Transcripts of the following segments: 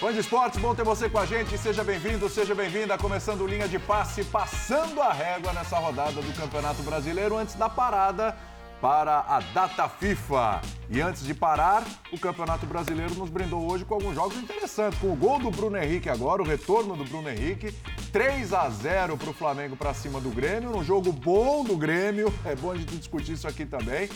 Fã de esportes, bom ter você com a gente. Seja bem-vindo, seja bem-vinda. Começando linha de passe, passando a régua nessa rodada do Campeonato Brasileiro antes da parada para a data FIFA. E antes de parar, o Campeonato Brasileiro nos brindou hoje com alguns jogos interessantes. Com o gol do Bruno Henrique agora, o retorno do Bruno Henrique. 3 a 0 para o Flamengo para cima do Grêmio, num jogo bom do Grêmio. É bom a gente discutir isso aqui também.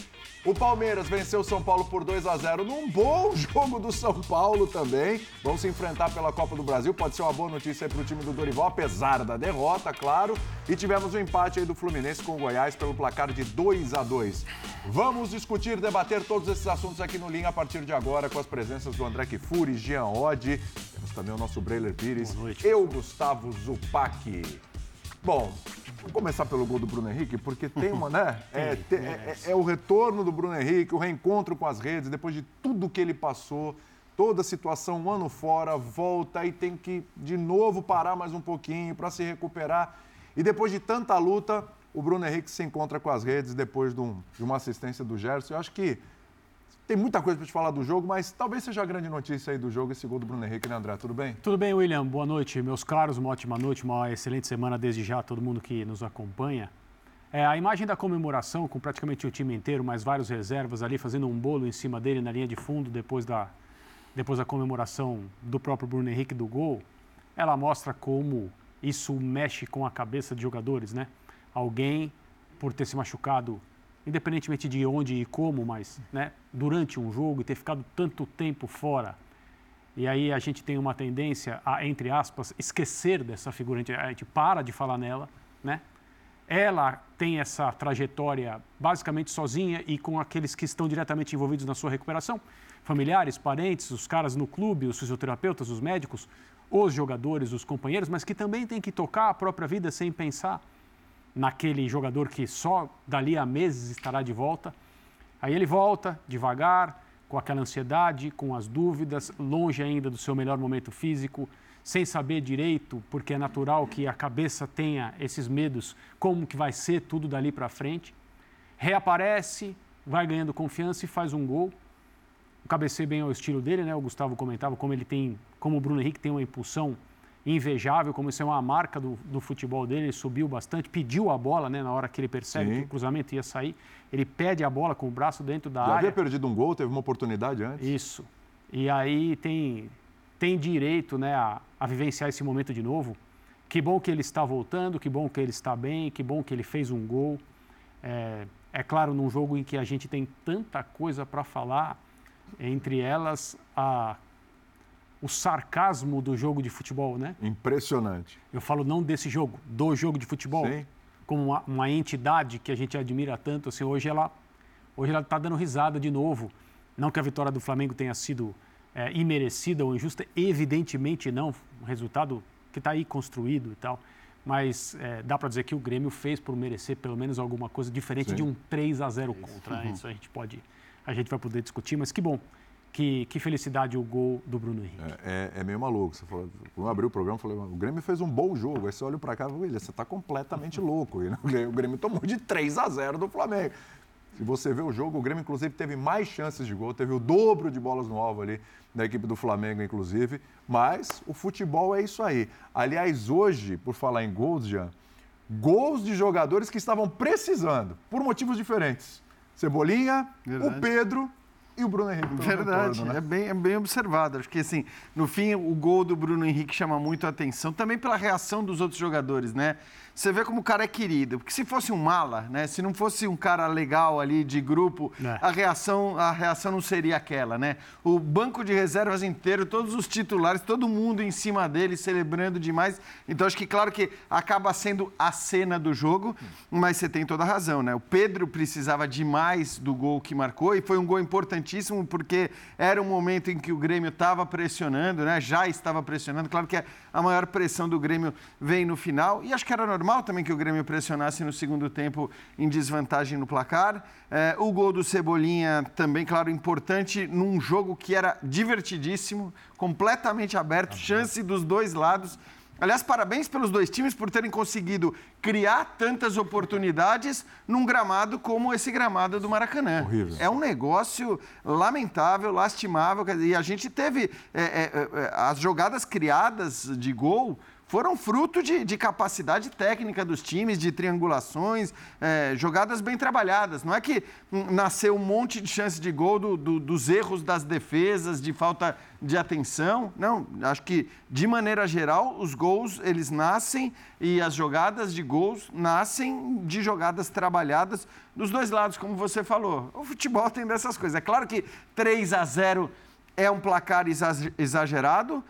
O Palmeiras venceu o São Paulo por 2 a 0 num bom jogo do São Paulo também. Vão se enfrentar pela Copa do Brasil. Pode ser uma boa notícia para o time do Dorival, apesar da derrota, claro. E tivemos o um empate aí do Fluminense com o Goiás pelo placar de 2 a 2. Vamos discutir, debater todos esses assuntos aqui no Linha a partir de agora com as presenças do André Kifuri, Jean Oddi, temos também o nosso Breiler Pires, eu, Gustavo Zupac. Bom, Vamos começar pelo gol do Bruno Henrique, porque tem uma, né? É, é, é, é, o retorno do Bruno Henrique, o reencontro com as redes, depois de tudo que ele passou, toda a situação, um ano fora, volta e tem que de novo parar mais um pouquinho para se recuperar. E depois de tanta luta, o Bruno Henrique se encontra com as redes depois de, um, de uma assistência do Gerson. Eu acho que tem muita coisa para te falar do jogo, mas talvez seja a grande notícia aí do jogo esse gol do Bruno Henrique, né, André? Tudo bem? Tudo bem, William. Boa noite, meus caros. Uma ótima noite, uma excelente semana desde já a todo mundo que nos acompanha. É, a imagem da comemoração, com praticamente o time inteiro, mais vários reservas ali fazendo um bolo em cima dele na linha de fundo depois da, depois da comemoração do próprio Bruno Henrique do gol, ela mostra como isso mexe com a cabeça de jogadores, né? Alguém, por ter se machucado independentemente de onde e como, mas né, durante um jogo e ter ficado tanto tempo fora. E aí a gente tem uma tendência a, entre aspas, esquecer dessa figura, a gente, a gente para de falar nela, né? Ela tem essa trajetória basicamente sozinha e com aqueles que estão diretamente envolvidos na sua recuperação, familiares, parentes, os caras no clube, os fisioterapeutas, os médicos, os jogadores, os companheiros, mas que também tem que tocar a própria vida sem pensar naquele jogador que só dali a meses estará de volta. Aí ele volta devagar, com aquela ansiedade, com as dúvidas, longe ainda do seu melhor momento físico, sem saber direito, porque é natural que a cabeça tenha esses medos, como que vai ser tudo dali para frente. Reaparece, vai ganhando confiança e faz um gol. O cabeceio bem ao estilo dele, né? O Gustavo comentava como ele tem, como o Bruno Henrique tem uma impulsão invejável, como isso é uma marca do, do futebol dele, ele subiu bastante, pediu a bola né, na hora que ele percebe Sim. que o cruzamento ia sair, ele pede a bola com o braço dentro da Já área. havia perdido um gol, teve uma oportunidade antes. Isso. E aí tem, tem direito né, a, a vivenciar esse momento de novo. Que bom que ele está voltando, que bom que ele está bem, que bom que ele fez um gol. É, é claro, num jogo em que a gente tem tanta coisa para falar, entre elas a o sarcasmo do jogo de futebol, né? Impressionante. Eu falo não desse jogo, do jogo de futebol. Sim. Como uma, uma entidade que a gente admira tanto, assim, hoje ela hoje ela está dando risada de novo. Não que a vitória do Flamengo tenha sido é, imerecida ou injusta, evidentemente não. Um resultado que está aí construído e tal. Mas é, dá para dizer que o Grêmio fez por merecer pelo menos alguma coisa diferente Sim. de um 3 a 0 contra. Uhum. Isso a gente pode, a gente vai poder discutir, mas que bom que, que felicidade o gol do Bruno Henrique. É, é, é meio maluco. Você falou, quando eu abri o programa, eu falei, o Grêmio fez um bom jogo. Aí você olha para cá e fala, você está completamente louco. E o Grêmio tomou de 3 a 0 do Flamengo. Se você vê o jogo, o Grêmio, inclusive, teve mais chances de gol, teve o dobro de bolas no alvo ali da equipe do Flamengo, inclusive. Mas o futebol é isso aí. Aliás, hoje, por falar em gols, Jean, gols de jogadores que estavam precisando, por motivos diferentes. Cebolinha, Verdade. o Pedro e o Bruno Henrique. Verdade, retorno, né? é, bem, é bem observado. Acho que, assim, no fim, o gol do Bruno Henrique chama muito a atenção, também pela reação dos outros jogadores, né? Você vê como o cara é querido. Porque se fosse um mala, né? Se não fosse um cara legal ali de grupo, é. a reação a reação não seria aquela, né? O banco de reservas inteiro, todos os titulares, todo mundo em cima dele celebrando demais. Então acho que claro que acaba sendo a cena do jogo, mas você tem toda a razão, né? O Pedro precisava demais do gol que marcou e foi um gol importantíssimo porque era um momento em que o Grêmio estava pressionando, né? Já estava pressionando. Claro que a maior pressão do Grêmio vem no final e acho que era normal também que o Grêmio pressionasse no segundo tempo em desvantagem no placar. É, o gol do Cebolinha também, claro, importante num jogo que era divertidíssimo, completamente aberto, chance dos dois lados. Aliás, parabéns pelos dois times por terem conseguido criar tantas oportunidades num gramado como esse gramado do Maracanã. Horrível. É um negócio lamentável, lastimável. E a gente teve é, é, é, as jogadas criadas de gol foram fruto de, de, capacidade técnica dos times, de triangulações, é, jogadas bem trabalhadas. Não é que nasceu um monte de chance de gol do, do, dos erros das defesas, de falta de atenção. Não, acho que, de maneira geral, os gols, eles nascem e as jogadas de gols nascem de jogadas trabalhadas dos dois lados, como você falou. O futebol tem dessas coisas. É claro que 3 a 0 é um placar exagerado,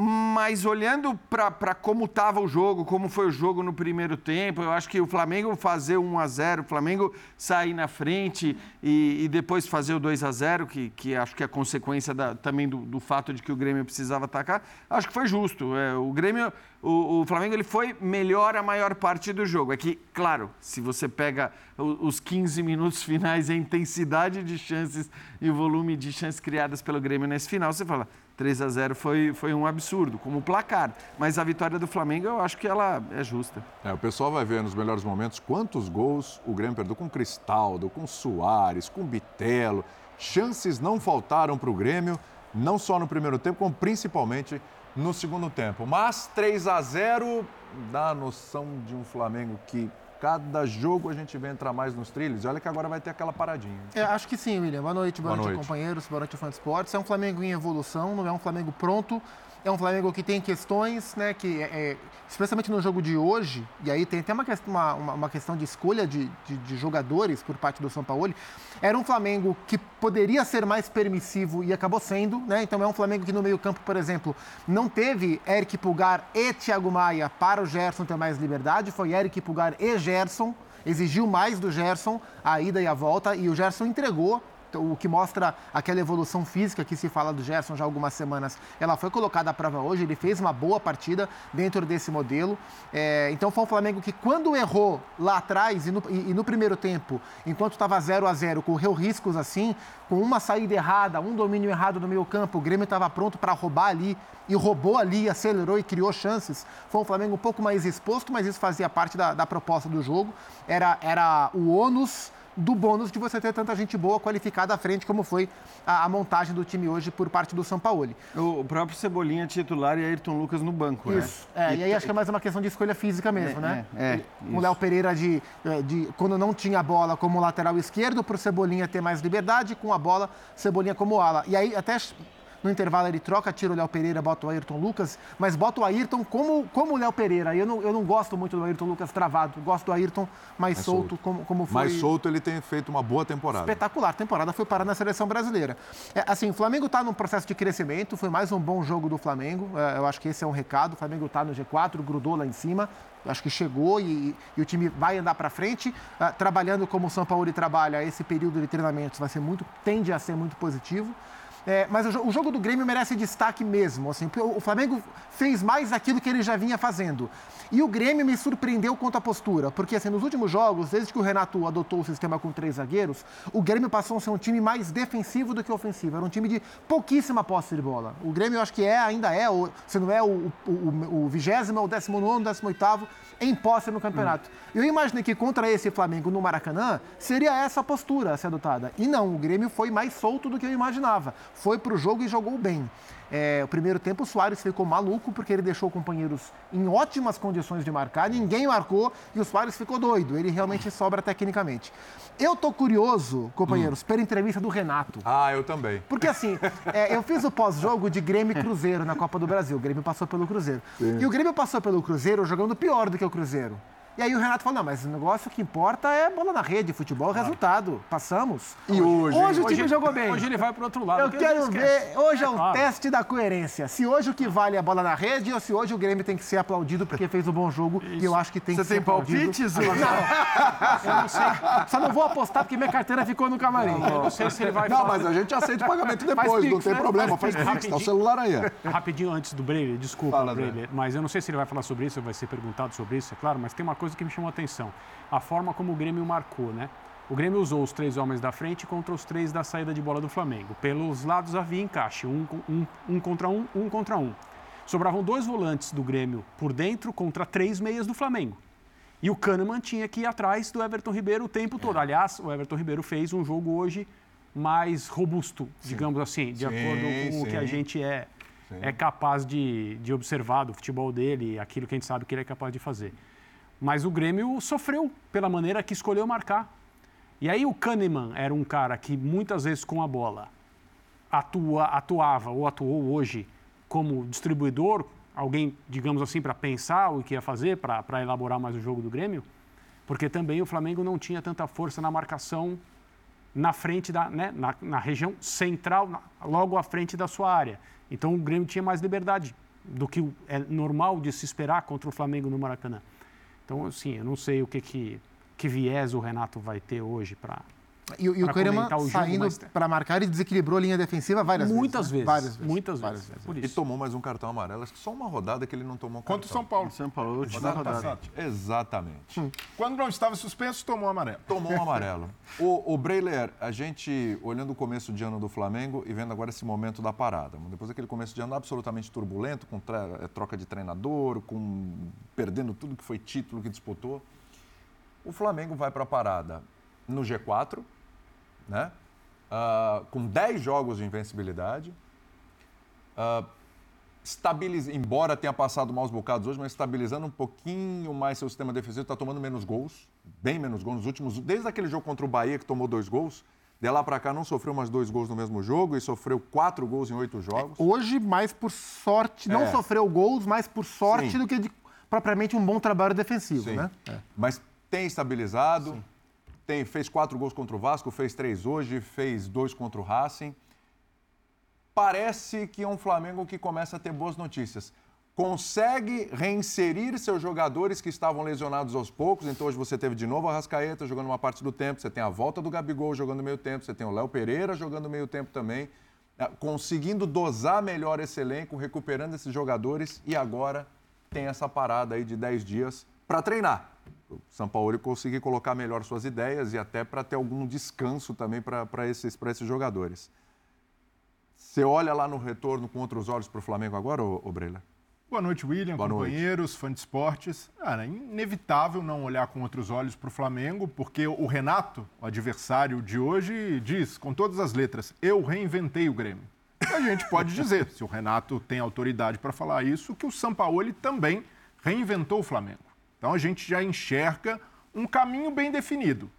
mas olhando para como estava o jogo, como foi o jogo no primeiro tempo, eu acho que o Flamengo fazer 1 a 0 o Flamengo sair na frente e, e depois fazer o 2 a 0 que, que acho que é consequência da, também do, do, fato de que o Grêmio precisava atacar, acho que foi justo. É, o Grêmio, o, o, Flamengo ele foi melhor a maior parte do jogo. É que, claro, se você pega os 15 minutos finais, a intensidade de chances e o volume de chances criadas pelo Grêmio nesse final, você fala 3 a 0 foi, foi um absurdo, como placar. Mas a vitória do Flamengo, eu acho que ela é justa. É, o pessoal vai ver nos melhores momentos quantos gols o Grêmio perdeu com Cristaldo, com Soares, com Bitelo. Chances não faltaram para o Grêmio, não só no primeiro tempo, como principalmente no segundo tempo. Mas 3 a 0 dá a noção de um Flamengo que cada jogo a gente vê entrar mais nos trilhos. E olha que agora vai ter aquela paradinha. É, acho que sim, William. Boa noite, boa, boa noite, noite, companheiros, boa noite, fã de esportes. É um Flamengo em evolução, não é um Flamengo pronto. É um Flamengo que tem questões, né, que é, é especialmente no jogo de hoje, e aí tem até uma, uma, uma questão de escolha de, de, de, jogadores por parte do São Paulo, era um Flamengo que poderia ser mais permissivo e acabou sendo, né? Então é um Flamengo que no meio-campo, por exemplo, não teve Eric Pulgar e Thiago Maia para o Gerson ter mais liberdade, foi Eric Pulgar e Gerson, exigiu mais do Gerson a ida e a volta, e o Gerson entregou o que mostra aquela evolução física que se fala do Gerson já há algumas semanas, ela foi colocada à prova hoje, ele fez uma boa partida dentro desse modelo. É, então foi um Flamengo que quando errou lá atrás e no, e, e no primeiro tempo, enquanto estava 0 a 0 correu riscos assim, com uma saída errada, um domínio errado no meio campo, o Grêmio estava pronto para roubar ali e roubou ali, acelerou e criou chances. Foi um Flamengo um pouco mais exposto, mas isso fazia parte da, da proposta do jogo. Era, era o ônus do bônus de você ter tanta gente boa qualificada à frente, como foi a, a montagem do time hoje por parte do São Paulo. O, próprio Cebolinha titular e Ayrton Lucas no banco, né? Isso. né? É, e, e aí acho que é mais uma questão de escolha física mesmo, é, né? É, é o Léo Pereira de, é, de, quando não tinha bola como lateral esquerdo, para o Cebolinha ter mais liberdade, com a bola, Cebolinha como ala. E aí até no intervalo ele troca, tira o Léo Pereira, bota o Ayrton Lucas, mas bota o Ayrton como, como o Léo Pereira. Eu não, eu não gosto muito do Ayrton Lucas travado, gosto do Ayrton mais, mais solto, solto, Como, como foi. Mais solto ele tem feito uma boa temporada. Espetacular, temporada foi parar na seleção brasileira. É, assim, o Flamengo está num processo de crescimento, foi mais um bom jogo do Flamengo, é, eu acho que esse é um recado. O Flamengo está no G4, grudou lá em cima, acho que chegou e, e, o time vai andar para frente, uh, trabalhando como o São Paulo trabalha, esse período de treinamentos vai ser muito, tende a ser muito positivo. É, mas o, o, jogo do Grêmio merece destaque mesmo. Assim, porque o Flamengo fez mais aquilo que ele já vinha fazendo. E o Grêmio me surpreendeu quanto à postura, porque assim, nos últimos jogos, desde que o Renato adotou o sistema com três zagueiros, o Grêmio passou a ser um time mais defensivo do que ofensivo. Era um time de pouquíssima posse de bola. O Grêmio, eu acho que é, ainda é, se não é o, vigésimo, o décimo nono, décimo oitavo em posse no campeonato. Hum. Eu imaginei que contra esse Flamengo no Maracanã seria essa a postura a ser adotada. E não, o Grêmio foi mais solto do que eu imaginava. Foi para o jogo e jogou bem. É, o primeiro tempo o Soares ficou maluco porque ele deixou companheiros em ótimas condições de marcar, ninguém marcou e o Soares ficou doido. Ele realmente sobra tecnicamente. Eu tô curioso, companheiros, hum. pela entrevista do Renato. Ah, eu também. Porque assim, é, eu fiz o pós-jogo de Grêmio e Cruzeiro na Copa do Brasil. O Grêmio passou pelo Cruzeiro. Sim. E o Grêmio passou pelo Cruzeiro jogando pior do que o Cruzeiro. E aí o Renato falou: não, mas o negócio que importa é bola na rede, futebol, é resultado. Passamos. E hoje? Hoje, o time hoje, jogou bem. Hoje ele vai para o outro lado. Eu quero ver. Hoje é o claro. teste da coerência. Se hoje o que vale é a bola na rede ou se hoje o Grêmio tem que ser aplaudido porque fez um bom jogo. Isso. E eu acho que tem Você que ser. Você tem palpites? Não. eu não sei. Só não vou apostar porque minha carteira ficou no camarim. Não, não sei se ele vai. Não, falar. mas a gente aceita o pagamento depois, não tem né? problema. Faz, faz pix, tá o celular aí. Rapidinho antes do Breyer, desculpa, Fala, Breyer, mas eu não sei se ele vai falar sobre isso, vai ser perguntado sobre isso, é claro, mas tem uma coisa que me chamou a atenção a forma como o Grêmio marcou, né? O Grêmio usou os três homens da frente contra os três da saída de bola do Flamengo. Pelos lados havia encaixe, um, um, um contra um, um contra um. sobravam dois volantes do Grêmio por dentro contra três meias do Flamengo. E o Kahneman tinha que ir atrás do Everton Ribeiro o tempo todo. Aliás, o Everton Ribeiro fez um jogo hoje mais robusto, sim. digamos assim, de sim, acordo com sim. o que a gente é, é capaz de, de observar do futebol dele, aquilo que a gente sabe que ele é capaz de fazer. Mas o Grêmio sofreu pela maneira que escolheu marcar. E aí o Kahneman era um cara que muitas vezes com a bola atua, atuava ou atuou hoje como distribuidor, alguém, digamos assim, para pensar o que ia fazer, para elaborar mais o jogo do Grêmio, porque também o Flamengo não tinha tanta força na marcação na frente da, né, na, na região central, na, logo à frente da sua área. Então o Grêmio tinha mais liberdade do que é normal de se esperar contra o Flamengo no Maracanã. Então, assim, eu não sei o que, que, que viés o Renato vai ter hoje para e, e o Kahneman saindo para marcar e desequilibrou a linha defensiva várias muitas vezes. Né? Várias vezes. Muitas várias vezes. vezes. E tomou mais um cartão amarelo. Acho que só uma rodada que ele não tomou cartão. Contra o São Paulo. São Paulo, última rodada. Exatamente. Hum. Quando não estava suspenso, tomou amarelo. Tomou um amarelo. o, o Breiler, a gente olhando o começo de ano do Flamengo e vendo agora esse momento da parada. Depois daquele começo de ano absolutamente turbulento, com é, troca de treinador, com perdendo tudo que foi título que disputou. O Flamengo vai para a parada no G4, né? Uh, com 10 jogos de invencibilidade. Uh, estabiliz... Embora tenha passado maus bocados hoje, mas estabilizando um pouquinho mais seu sistema defensivo, está tomando menos gols, bem menos gols nos últimos. Desde aquele jogo contra o Bahia, que tomou dois gols, de lá para cá não sofreu mais dois gols no mesmo jogo e sofreu quatro gols em oito jogos. É, hoje, mais por sorte, não é. sofreu gols, mais por sorte Sim. do que de, propriamente um bom trabalho defensivo, Sim. né? É. Mas tem estabilizado. Sim tem, fez quatro gols contra o Vasco, fez três hoje, fez dois contra o Racing. Parece que é um Flamengo que começa a ter boas notícias. Consegue reinserir seus jogadores que estavam lesionados aos poucos. Então, hoje você teve de novo a Rascaeta jogando uma parte do tempo, você tem a volta do Gabigol jogando meio tempo, você tem o Léo Pereira jogando meio tempo também. É, conseguindo dosar melhor esse elenco, recuperando esses jogadores e agora tem essa parada aí de 10 dias para treinar o São Paulo conseguir colocar melhor suas ideias e até para ter algum descanso também para esses, esses jogadores. Você olha lá no retorno com outros olhos para o Flamengo agora, Breila? Boa noite, William, Boa companheiros, fãs de esportes. Cara, é inevitável não olhar com outros olhos para o Flamengo, porque o Renato, o adversário de hoje, diz com todas as letras: eu reinventei o Grêmio. E a gente pode dizer, se o Renato tem autoridade para falar isso, que o Sampaoli também reinventou o Flamengo. Então a gente já enxerga um caminho bem definido.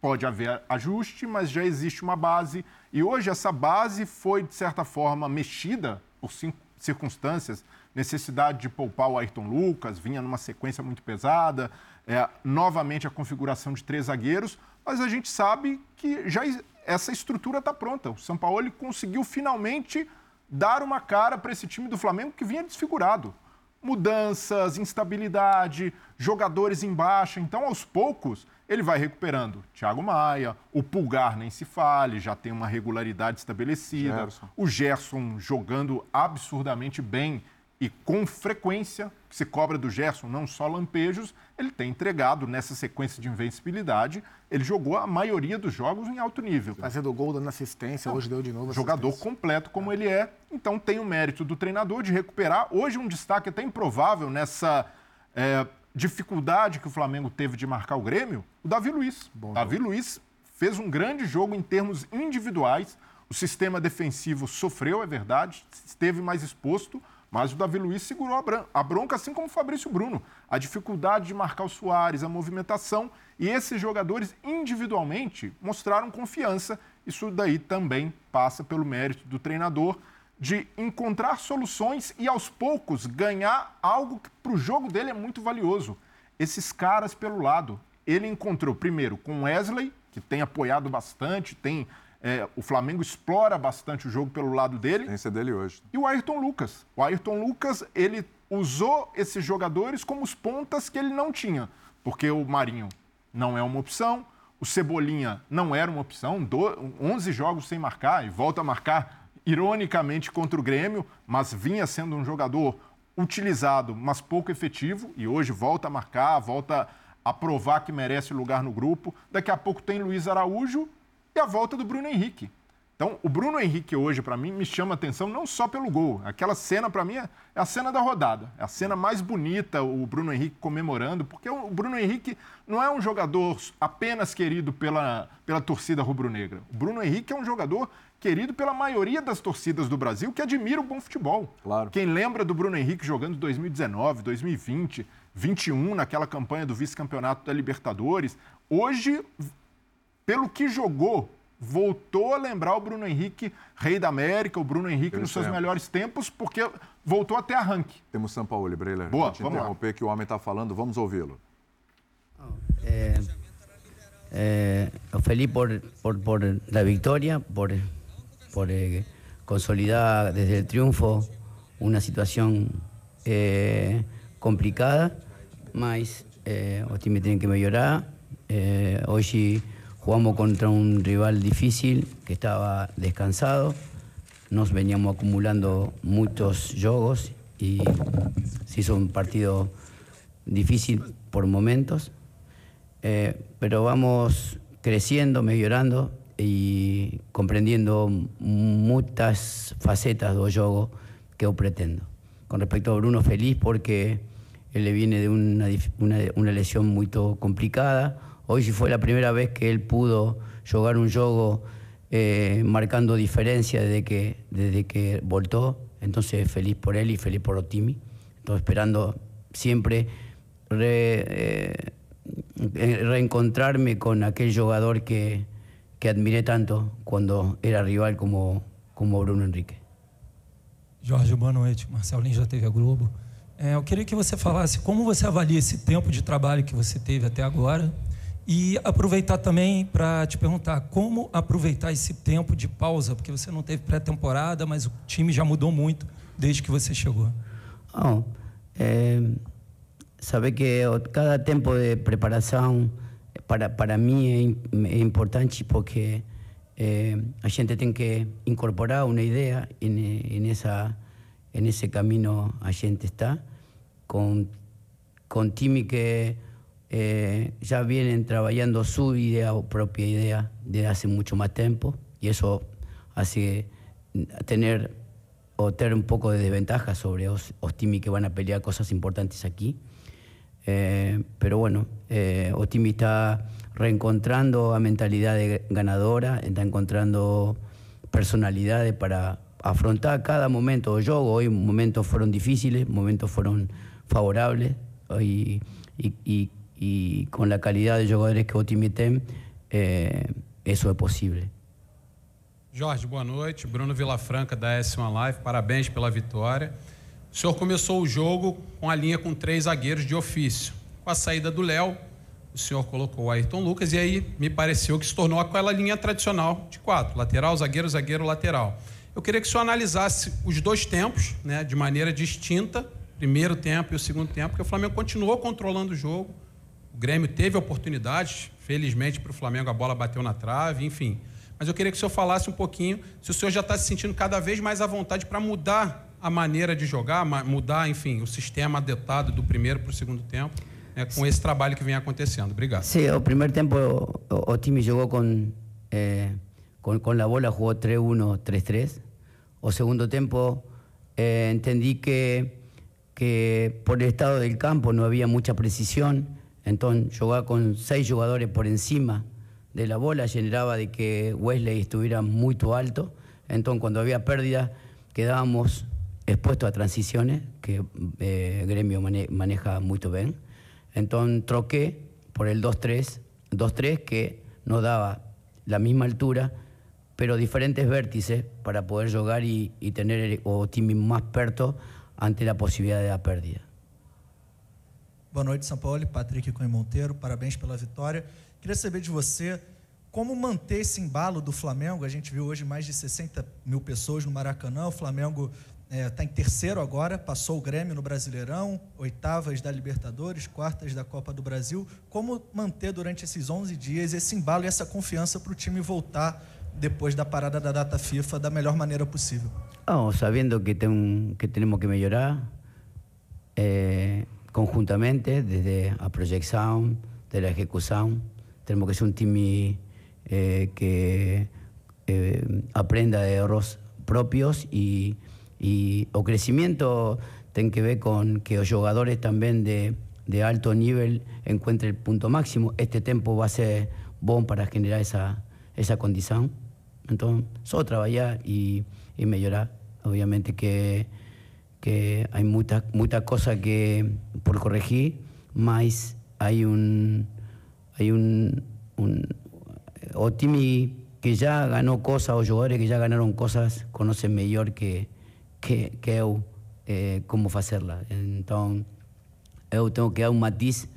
Pode haver ajuste, mas já existe uma base. E hoje essa base foi, de certa forma, mexida por circunstâncias, necessidade de poupar o Ayrton Lucas, vinha numa sequência muito pesada, é, novamente a configuração de três zagueiros, mas a gente sabe que já essa estrutura está pronta. O São Paulo conseguiu finalmente dar uma cara para esse time do Flamengo que vinha desfigurado mudanças, instabilidade, jogadores em baixa. Então, aos poucos, ele vai recuperando. Thiago Maia, o Pulgar nem se fale, já tem uma regularidade estabelecida. Gerson. O Gerson jogando absurdamente bem e com frequência, que se cobra do Gerson, não só lampejos, ele tem entregado nessa sequência de invencibilidade. Ele jogou a maioria dos jogos em alto nível. Fazendo gol, dando assistência, hoje deu de novo Jogador completo como é. ele é. Então tem o mérito do treinador de recuperar. Hoje um destaque até improvável nessa é, dificuldade que o Flamengo teve de marcar o Grêmio, o Davi Luiz. Bom Davi jogo. Luiz fez um grande jogo em termos individuais. O sistema defensivo sofreu, é verdade, esteve mais exposto, mas o Davi Luiz segurou a bronca, assim como o Fabrício Bruno. A dificuldade de marcar o Soares, a movimentação. E esses jogadores, individualmente, mostraram confiança. Isso daí também passa pelo mérito do treinador de encontrar soluções e, aos poucos, ganhar algo que para o jogo dele é muito valioso. Esses caras pelo lado. Ele encontrou, primeiro, com Wesley, que tem apoiado bastante, tem é, o Flamengo explora bastante o jogo pelo lado dele. Tem ser dele hoje. E o Ayrton Lucas. O Ayrton Lucas, ele usou esses jogadores como os pontas que ele não tinha. Porque o Marinho não é uma opção, o Cebolinha não era uma opção, do, 11 jogos sem marcar e volta a marcar ironicamente contra o Grêmio, mas vinha sendo um jogador utilizado, mas pouco efetivo e hoje volta a marcar, volta a provar que merece lugar no grupo. Daqui a pouco tem Luiz Araújo e a volta do Bruno Henrique. Então, o Bruno Henrique hoje, para mim, me chama atenção não só pelo gol. Aquela cena, para mim, é, é a cena da rodada. É a cena mais bonita, o Bruno Henrique comemorando, porque o Bruno Henrique não é um jogador apenas querido pela, pela torcida rubro-negra. O Bruno Henrique é um jogador querido pela maioria das torcidas do Brasil que admira o bom futebol. Claro. Quem lembra do Bruno Henrique jogando 2019, 2020, 21, naquela campanha do vice-campeonato da Libertadores, hoje, pelo que jogou voltou a lembrar o Bruno Henrique, rei da América, o Bruno Henrique nos seus melhores tempos, porque voltou até arranque. Temos São Paulo, Breiler. Boa, vamos interromper lá. que o homem está falando, vamos ouvi-lo. É, é, feliz por, por, por la victoria, por, por eh, consolidar desde el triunfo una situación eh, complicada, mas eh, o time tem que melhorar. Eh, hoje Jugamos contra un rival difícil que estaba descansado. Nos veníamos acumulando muchos jogos y se hizo un partido difícil por momentos. Eh, pero vamos creciendo, mejorando y comprendiendo muchas facetas del juego que yo pretendo. Con respecto a Bruno, feliz porque él le viene de una, una, una lesión muy complicada Hoy fue la primera vez que él pudo jugar un juego eh, marcando diferencia desde que, desde que voltó. Entonces feliz por él y feliz por Otimi. Entonces esperando siempre eh, reencontrarme con aquel jugador que, que admiré tanto cuando era rival como, como Bruno Henrique. Jorge, boa noite. Marcelo Lins da TV Globo. É, eu queria que você falasse como você avalia esse tempo de trabalho que você teve até agora E aproveitar também para te perguntar como aproveitar esse tempo de pausa, porque você não teve pré-temporada, mas o time já mudou muito desde que você chegou. Oh, é, sabe que cada tempo de preparação para, para mim é, é importante porque é, a gente tem que incorporar uma ideia em, em, essa, nesse caminho a gente está com com time que Eh, ya vienen trabajando su idea o propia idea desde hace mucho más tiempo y eso hace tener o tener un poco de desventaja sobre los, Otimi que van a pelear cosas importantes aquí. Eh, pero bueno, eh, Otimi está reencontrando a mentalidad de ganadora, está encontrando personalidades para afrontar cada momento del juego. Hoy momentos fueron difíciles, momentos fueron favorables y, y y con la calidad de jogadores que o time tem, é, isso é possível. Jorge, boa noite. Bruno Vilafranca, da S1 Live, parabéns pela vitória. O senhor começou o jogo com a linha com três zagueiros de ofício. Com a saída do Léo, o senhor colocou o Ayrton Lucas e aí me pareceu que se tornou aquela linha tradicional de quatro: lateral, zagueiro, zagueiro, lateral. Eu queria que o senhor analisasse os dois tempos, né, de maneira distinta, primeiro tempo e o segundo tempo, porque o Flamengo continuou controlando o jogo o Grêmio teve oportunidades, felizmente para o Flamengo a bola bateu na trave, enfim. Mas eu queria que o senhor falasse um pouquinho se o senhor já está se sentindo cada vez mais à vontade para mudar a maneira de jogar, mudar, enfim, o sistema adotado do primeiro para o segundo tempo, né, com esse trabalho que vem acontecendo. Obrigado. Sim, o primeiro tempo o, o time jogou com, eh, com, com a bola, jogou 3-1, 3-3. O segundo tempo eh, entendi que, que por estado del campo no había mucha precisión. Entonces, jugar con seis jugadores por encima de la bola generaba de que Wesley estuviera muy alto. Entonces, cuando había pérdida, quedábamos expuestos a transiciones que eh, Gremio maneja muy bien. Entonces, troqué por el 2-3, 2-3 que nos daba la misma altura, pero diferentes vértices para poder jugar y, tener el, o time más perto ante la posibilidad de la pérdida. Boa noite, São Paulo. Patrick Cunha Monteiro, parabéns pela vitória. Queria saber de você como manter esse embalo do Flamengo. A gente viu hoje mais de 60 mil pessoas no Maracanã. O Flamengo está é, em terceiro agora, passou o Grêmio no Brasileirão, oitavas da Libertadores, quartas da Copa do Brasil. Como manter durante esses 11 dias esse embalo e essa confiança para o time voltar depois da parada da data FIFA da melhor maneira possível? Sabendo que, tem, que temos que melhorar. Eh conjuntamente, desde la proyección, de la ejecución. Tenemos que ser un time eh, que eh, aprenda de errores propios y, y o crecimiento tiene que ver con que los jugadores también de, de alto nivel encuentren el punto máximo. Este tiempo va a ser bueno para generar esa, esa condición. Entonces, solo trabajar y, y mejorar. Obviamente que, que hay muchas muchas cosas que por corregir, más hay un hay un, un o Timmy que ya ganó cosas o jugadores que ya ganaron cosas conocen mejor que que, que eu eh, como hacerla. Entonces, eu tengo que dar un matiz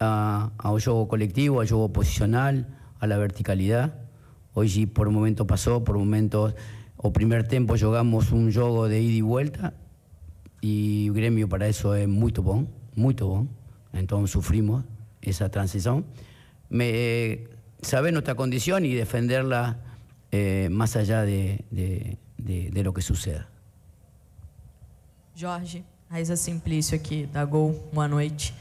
a, ao jogo colectivo, al juego posicional, a la verticalidad. Hoy por un momento pasó, por momentos o primer tiempo jugamos un juego de ida y vuelta y gremio para eso es muy bom, muy bom. Entonces sufrimos esa transición. Me, saber nuestra condición y defenderla eh, más allá de, de, de, de, lo que suceda. Jorge, Raíza Simplício aqui da Gol, boa noite.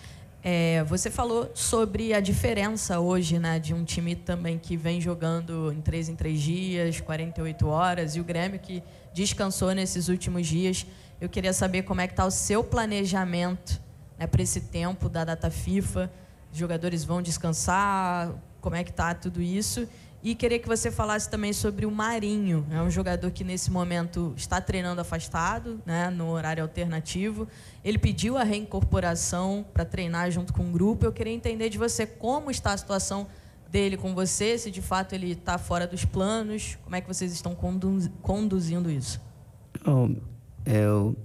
É, você falou sobre a diferença hoje né, de um time também que vem jogando em três em três dias, 48 horas, e o Grêmio que descansou nesses últimos dias. Eu queria saber como é que está o seu planejamento né, para esse tempo da data FIFA. Os jogadores vão descansar? Como é que está tudo isso? E queria que você falasse também sobre o Marinho. É um jogador que nesse momento está treinando afastado, né, no horário alternativo. Ele pediu a reincorporação para treinar junto com o grupo. Eu queria entender de você como está a situação dele com você, se de fato ele está fora dos planos, como é que vocês estão conduzindo isso? Oh, eu,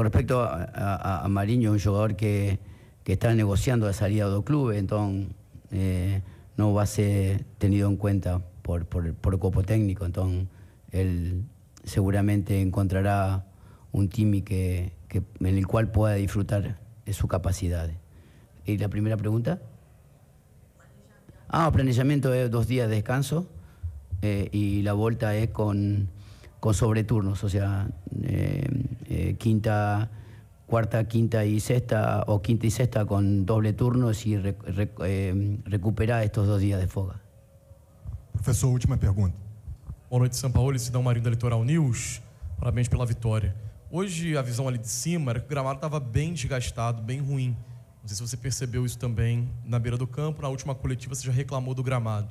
com respeito a, a, é um jogador que, está negociando a saída do clube, então. Eh, no va a ser tenido en cuenta por, por, por el cuerpo técnico. Entonces, él seguramente encontrará un que, que, en el cual pueda disfrutar de sus capacidades. ¿Y la primera pregunta? Ah, planejamiento es dos días de descanso eh, y la vuelta es con, con sobreturnos, o sea, eh, eh, quinta cuarta, quinta y sexta o quinta y sexta con doble turnos e re, re, eh, recuperar estes dois dias de folga. Professor, última pergunta. Boa noite, São Paulo. Sidão Marinho da Litoral News. Parabéns pela vitória. Hoje, a visão ali de cima era que o gramado estava bem desgastado, bem ruim. Não sei se você percebeu isso também na beira do campo. Na última coletiva, você já reclamou do gramado.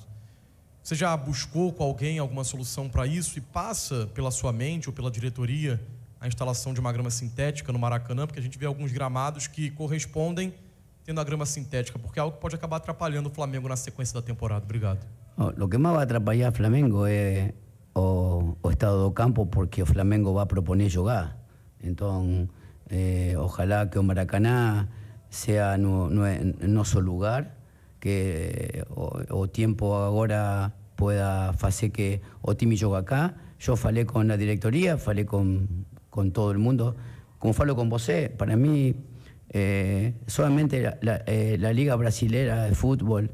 Você já buscou com alguém alguma solução para isso e passa pela sua mente ou pela diretoria a instalação de uma grama sintética no Maracanã, porque a gente vê alguns gramados que correspondem tendo a grama sintética, porque é algo que pode acabar atrapalhando o Flamengo na sequência da temporada. Obrigado. O que mais vai atrapalhar o Flamengo é o, o, estado do campo, porque o Flamengo vai proponer jogar. Então, eh, ojalá que o Maracanã seja no, no, nosso lugar, que o, o tempo agora pueda fazer que o time jogue acá. Eu falei com a diretoria, falei com con todo el mundo. Como falo con vos, para mí eh, solamente la, la, eh, la, Liga Brasilera de Fútbol,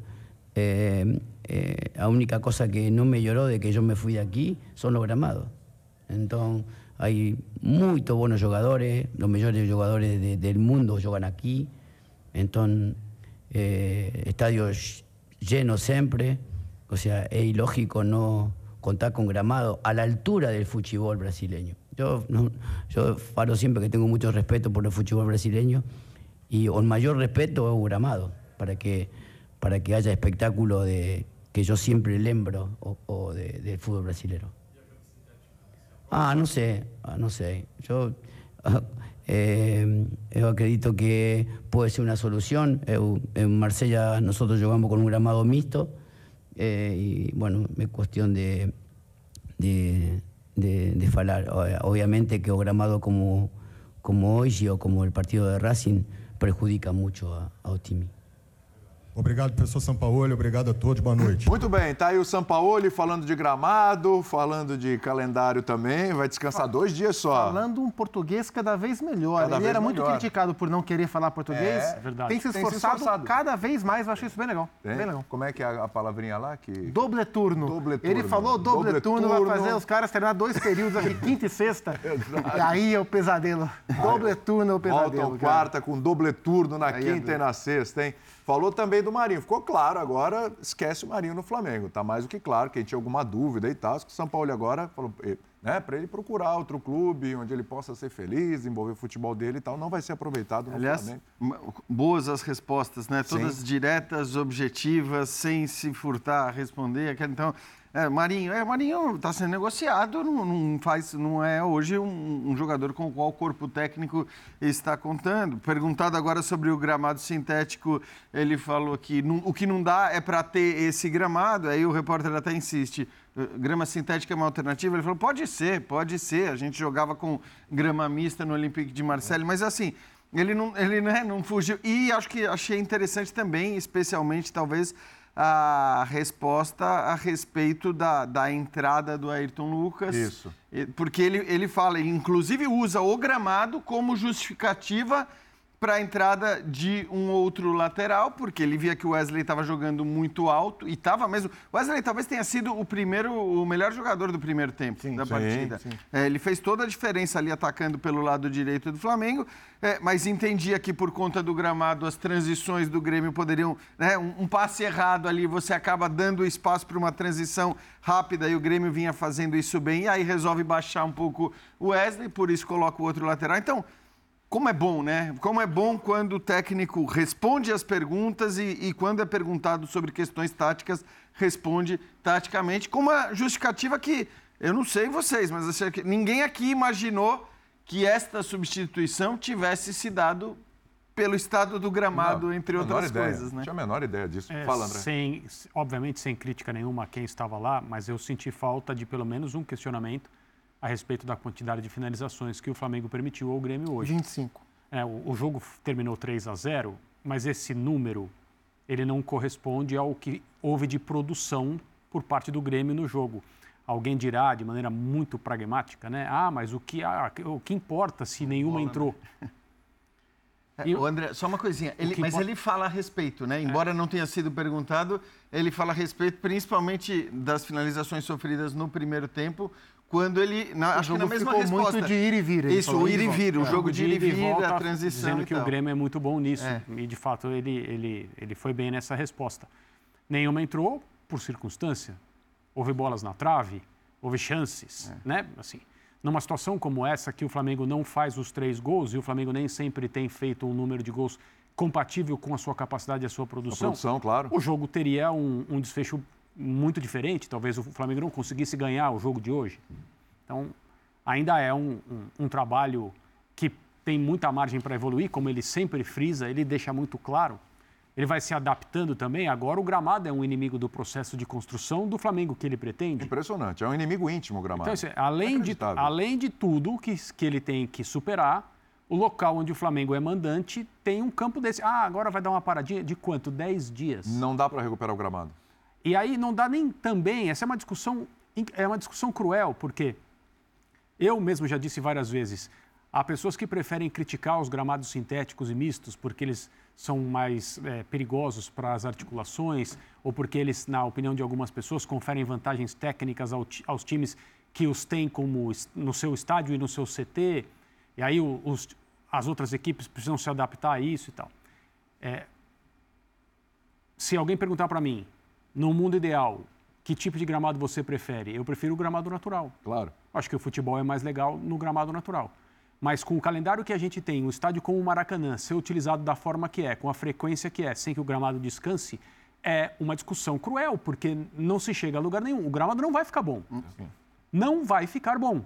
eh, eh, la única cosa que no me lloró de que yo me fui de aquí son los gramados. Entonces, hay muy buenos jugadores, los mejores jugadores de, del mundo juegan aquí. Entonces, estadios llenos siempre. O sea, es ilógico no contar con gramado a la altura del fútbol brasileño. Yo, no, yo falo siempre que tengo mucho respeto por el fútbol brasileño y el mayor respeto es Gramado, para que, para que haya espectáculo de, que yo siempre lembro o, o de, del fútbol brasileño. Ah, no sé, ah, no sé. Yo, eh, yo acredito que puede ser una solución. en Marsella nosotros jugamos con un gramado mixto eh, y bueno, es cuestión de, de de, de falar. Obviamente que o gramado como, como hoje ou como o partido de Racing prejudica muito ao time. Obrigado, professor Sampaoli. Obrigado a todos. Boa noite. Muito bem. Tá aí o Sampaoli falando de gramado, falando de calendário também. Vai descansar dois dias só. Falando um português cada vez melhor. Cada Ele vez era melhor. muito criticado por não querer falar português. É, verdade. Tem se esforçado, Tem se esforçado. cada vez mais. Eu achei isso bem legal. Bem legal. Como é que é a palavrinha lá? Que... Doble turno. Doble turno. Ele falou doble, doble turno, turno, vai fazer os caras treinar dois períodos aqui, quinta e sexta. Exato. E aí é o pesadelo. Doble turno é o pesadelo. Voltam quarta com doble turno na aí é quinta é e na sexta, hein? Falou também do Marinho. Ficou claro, agora esquece o Marinho no Flamengo. Tá mais do que claro, quem tinha alguma dúvida e tal. Que o São Paulo agora falou, né, para ele procurar outro clube onde ele possa ser feliz, desenvolver o futebol dele e tal, não vai ser aproveitado no Aliás, Flamengo. boas as respostas, né? Todas Sim. diretas, objetivas, sem se furtar a responder. Então, é, Marinho, é, Marinho está sendo negociado, não, não, faz, não é hoje um, um, jogador com o qual o corpo técnico está contando. Perguntado agora sobre o gramado sintético, ele falou que não, o que não dá é para ter esse gramado. Aí o repórter até insiste: grama sintética é uma alternativa? Ele falou: pode ser, pode ser. A gente jogava com grama mista no Olympique de Marseille, mas assim. Ele não, ele né, não fugiu. E acho que achei interessante também, especialmente, talvez, a resposta a respeito da, da entrada do Ayrton Lucas. Isso. Porque ele, ele fala, ele inclusive usa o gramado como justificativa para a entrada de um outro lateral, porque ele via que o Wesley estava jogando muito alto e estava mesmo. O Wesley talvez tenha sido o primeiro, o melhor jogador do primeiro tempo sim, da sim, partida. Sim. É, ele fez toda a diferença ali atacando pelo lado direito do Flamengo, é, mas entendia que por conta do gramado as transições do Grêmio poderiam, né, um, um passe errado ali, você acaba dando espaço para uma transição rápida e o Grêmio vinha fazendo isso bem e aí resolve baixar um pouco o Wesley, por isso coloca o outro lateral. Então como é bom, né? Como é bom quando o técnico responde as perguntas e, e, quando é perguntado sobre questões táticas, responde taticamente, com uma justificativa que, eu não sei vocês, mas ninguém aqui imaginou que esta substituição tivesse se dado pelo estado do gramado, não, entre outras ideia. coisas, né? Não tinha a menor ideia disso. É, Fala, André. Sem, obviamente, sem crítica nenhuma a quem estava lá, mas eu senti falta de pelo menos um questionamento a respeito da quantidade de finalizações que o Flamengo permitiu ao Grêmio hoje. 25. É, o, o jogo terminou 3 a 0, mas esse número ele não corresponde ao que houve de produção por parte do Grêmio no jogo. Alguém dirá de maneira muito pragmática, né? Ah, mas o que, ah, o que importa se nenhuma entrou? É, o André, só uma coisinha, ele, mas ele fala a respeito, né? Embora é. não tenha sido perguntado, ele fala a respeito principalmente das finalizações sofridas no primeiro tempo, quando ele. Na, acho que na mesma resposta. muito de ir e vir. Isso, o ir e vir, o é, jogo de ir e vir, a transição. Dizendo que o Grêmio é muito bom nisso. É. E, de fato, ele, ele, ele foi bem nessa resposta. Nenhuma entrou por circunstância. Houve bolas na trave, houve chances, é. né? Assim, numa situação como essa, que o Flamengo não faz os três gols e o Flamengo nem sempre tem feito um número de gols compatível com a sua capacidade e a sua produção, a produção claro. o jogo teria um, um desfecho muito diferente. Talvez o Flamengo não conseguisse ganhar o jogo de hoje. Então, ainda é um, um, um trabalho que tem muita margem para evoluir, como ele sempre frisa, ele deixa muito claro. Ele vai se adaptando também. Agora, o gramado é um inimigo do processo de construção do Flamengo que ele pretende. Impressionante. É um inimigo íntimo o gramado. Então, assim, além, de, além de tudo que, que ele tem que superar, o local onde o Flamengo é mandante tem um campo desse. Ah, agora vai dar uma paradinha de quanto? Dez dias. Não dá para recuperar o gramado. E aí não dá nem também, essa é uma discussão, é uma discussão cruel, porque eu mesmo já disse várias vezes, há pessoas que preferem criticar os gramados sintéticos e mistos porque eles são mais é, perigosos para as articulações ou porque eles, na opinião de algumas pessoas, conferem vantagens técnicas ao, aos times que os têm como no seu estádio e no seu CT. E aí os, as outras equipes precisam se adaptar a isso e tal. É, se alguém perguntar para mim, no mundo ideal, que tipo de gramado você prefere? Eu prefiro o gramado natural. Claro. Acho que o futebol é mais legal no gramado natural. Mas com o calendário que a gente tem, um estádio como o Maracanã ser utilizado da forma que é, com a frequência que é, sem que o gramado descanse, é uma discussão cruel, porque não se chega a lugar nenhum. O gramado não vai ficar bom. Sim. Não vai ficar bom.